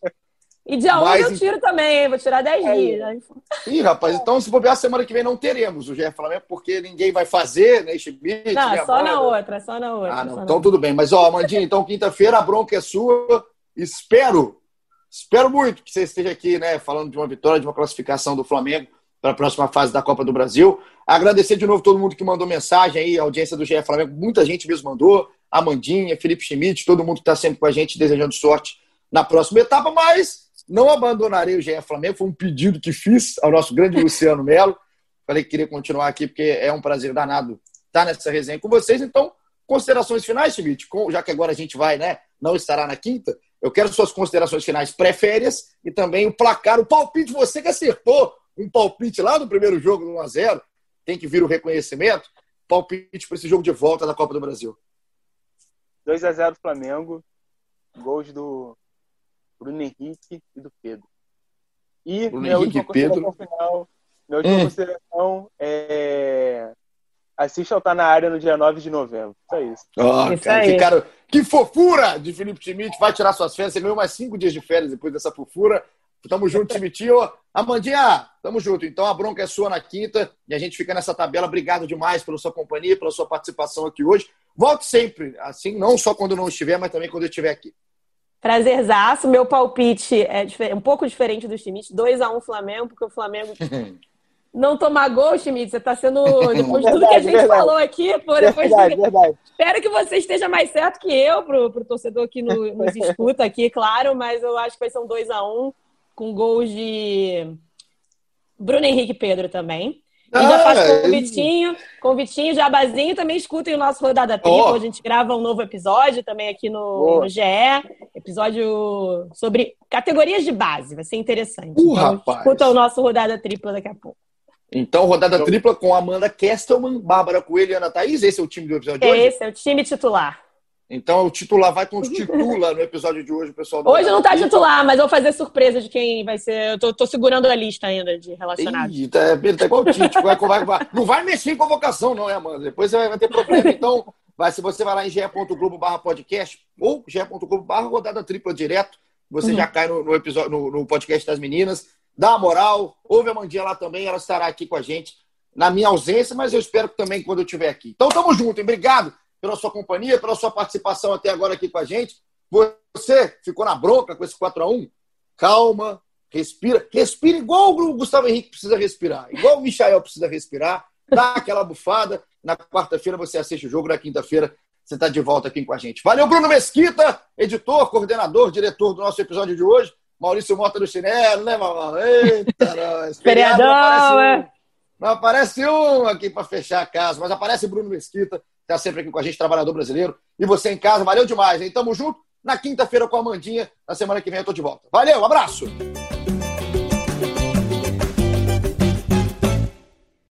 E dia 11 Mas... eu tiro também, vou tirar 10 é. dias. Né? Ih, rapaz, então se bobear, semana que vem não teremos o GE Flamengo, porque ninguém vai fazer, né? Schmidt, não, só na outra, só na outra. Ah, não, então tudo bem. Mas, ó, Amandinha, então quinta-feira a bronca é sua. Espero, espero muito que você esteja aqui, né, falando de uma vitória, de uma classificação do Flamengo para a próxima fase da Copa do Brasil. Agradecer de novo todo mundo que mandou mensagem aí, a audiência do GE Flamengo, muita gente mesmo mandou. Amandinha, Felipe Schmidt, todo mundo que está sempre com a gente, desejando sorte na próxima etapa, mas não abandonarei o GE Flamengo, foi um pedido que fiz ao nosso grande Luciano Melo. Falei que queria continuar aqui, porque é um prazer danado estar nessa resenha com vocês. Então, considerações finais, Schmidt, já que agora a gente vai, né? Não estará na quinta. Eu quero suas considerações finais pré-férias e também o placar, o palpite, você que acertou um palpite lá no primeiro jogo, no 1x0, tem que vir o reconhecimento. Palpite para esse jogo de volta da Copa do Brasil. 2 a 0 Flamengo. Gols do Bruno Henrique e do Pedro. E Bruno minha Henrique última Pedro. final, minha última hum. consideração é assista ao Tá na Área no dia 9 de novembro. Só isso. Oh, isso cara, que, cara, que fofura de Felipe Schmidt. Vai tirar suas férias. Você ganhou mais cinco dias de férias depois dessa fofura. Tamo junto, Schmidtinho. Amandinha, tamo junto. Então a bronca é sua na quinta e a gente fica nessa tabela. Obrigado demais pela sua companhia, pela sua participação aqui hoje. Volte sempre, assim, não só quando não estiver, mas também quando eu estiver aqui. Prazerzaço. Meu palpite é um pouco diferente do Schmidt. 2x1 um Flamengo, porque o Flamengo não tomar gol, Schmidt. Você está sendo, depois de tudo que a gente verdade. falou aqui, por depois verdade, de... verdade. espero que você esteja mais certo que eu, pro, pro torcedor que no, nos escuta aqui, claro, mas eu acho que vai ser um 2x1 um, com gols de Bruno Henrique Pedro também. E ah, já faz com o Vitinho, com o Vitinho, Jabazinho, também escutem o nosso Rodada Tripla, oh. a gente grava um novo episódio também aqui no, no GE, episódio sobre categorias de base, vai ser interessante. Uh, então, rapaz. escuta o nosso Rodada Tripla daqui a pouco. Então, rodada então... tripla com Amanda Kestelman, Bárbara Coelho e Ana Thaís. Esse é o time do episódio de hoje? Esse é o time titular. Então, o titular vai com titula no episódio de hoje, pessoal. Hoje não tá titular, mas eu vou fazer surpresa de quem vai ser. Eu tô, tô segurando a lista ainda de relacionados. Eita, é, tá igual o Tite. vai, vai, vai, não vai mexer em convocação, não, é, Amanda? Depois você vai, ter problema. Então, vai, se você vai lá em ge.globo barra podcast ou ge.globo barra rodada tripla direto, você uhum. já cai no, no episódio, no, no podcast das meninas dá uma moral. Ouve a Mandinha lá também, ela estará aqui com a gente na minha ausência, mas eu espero que também quando eu estiver aqui. Então, tamo junto, hein? Obrigado pela sua companhia, pela sua participação até agora aqui com a gente. Você ficou na bronca com esse 4 a 1 Calma, respira. Respira igual o Gustavo Henrique precisa respirar, igual o Michael precisa respirar. Dá aquela bufada. Na quarta-feira você assiste o jogo, na quinta-feira você está de volta aqui com a gente. Valeu, Bruno Mesquita, editor, coordenador, diretor do nosso episódio de hoje. Maurício Mota no chinelo, né, mamãe? Eita, nós. Feriadão, não aparece, um, é. não aparece um aqui para fechar a casa, mas aparece Bruno Mesquita, está sempre aqui com a gente, trabalhador brasileiro. E você em casa, valeu demais, hein? Tamo junto. Na quinta-feira com a Amandinha. Na semana que vem eu tô de volta. Valeu, abraço!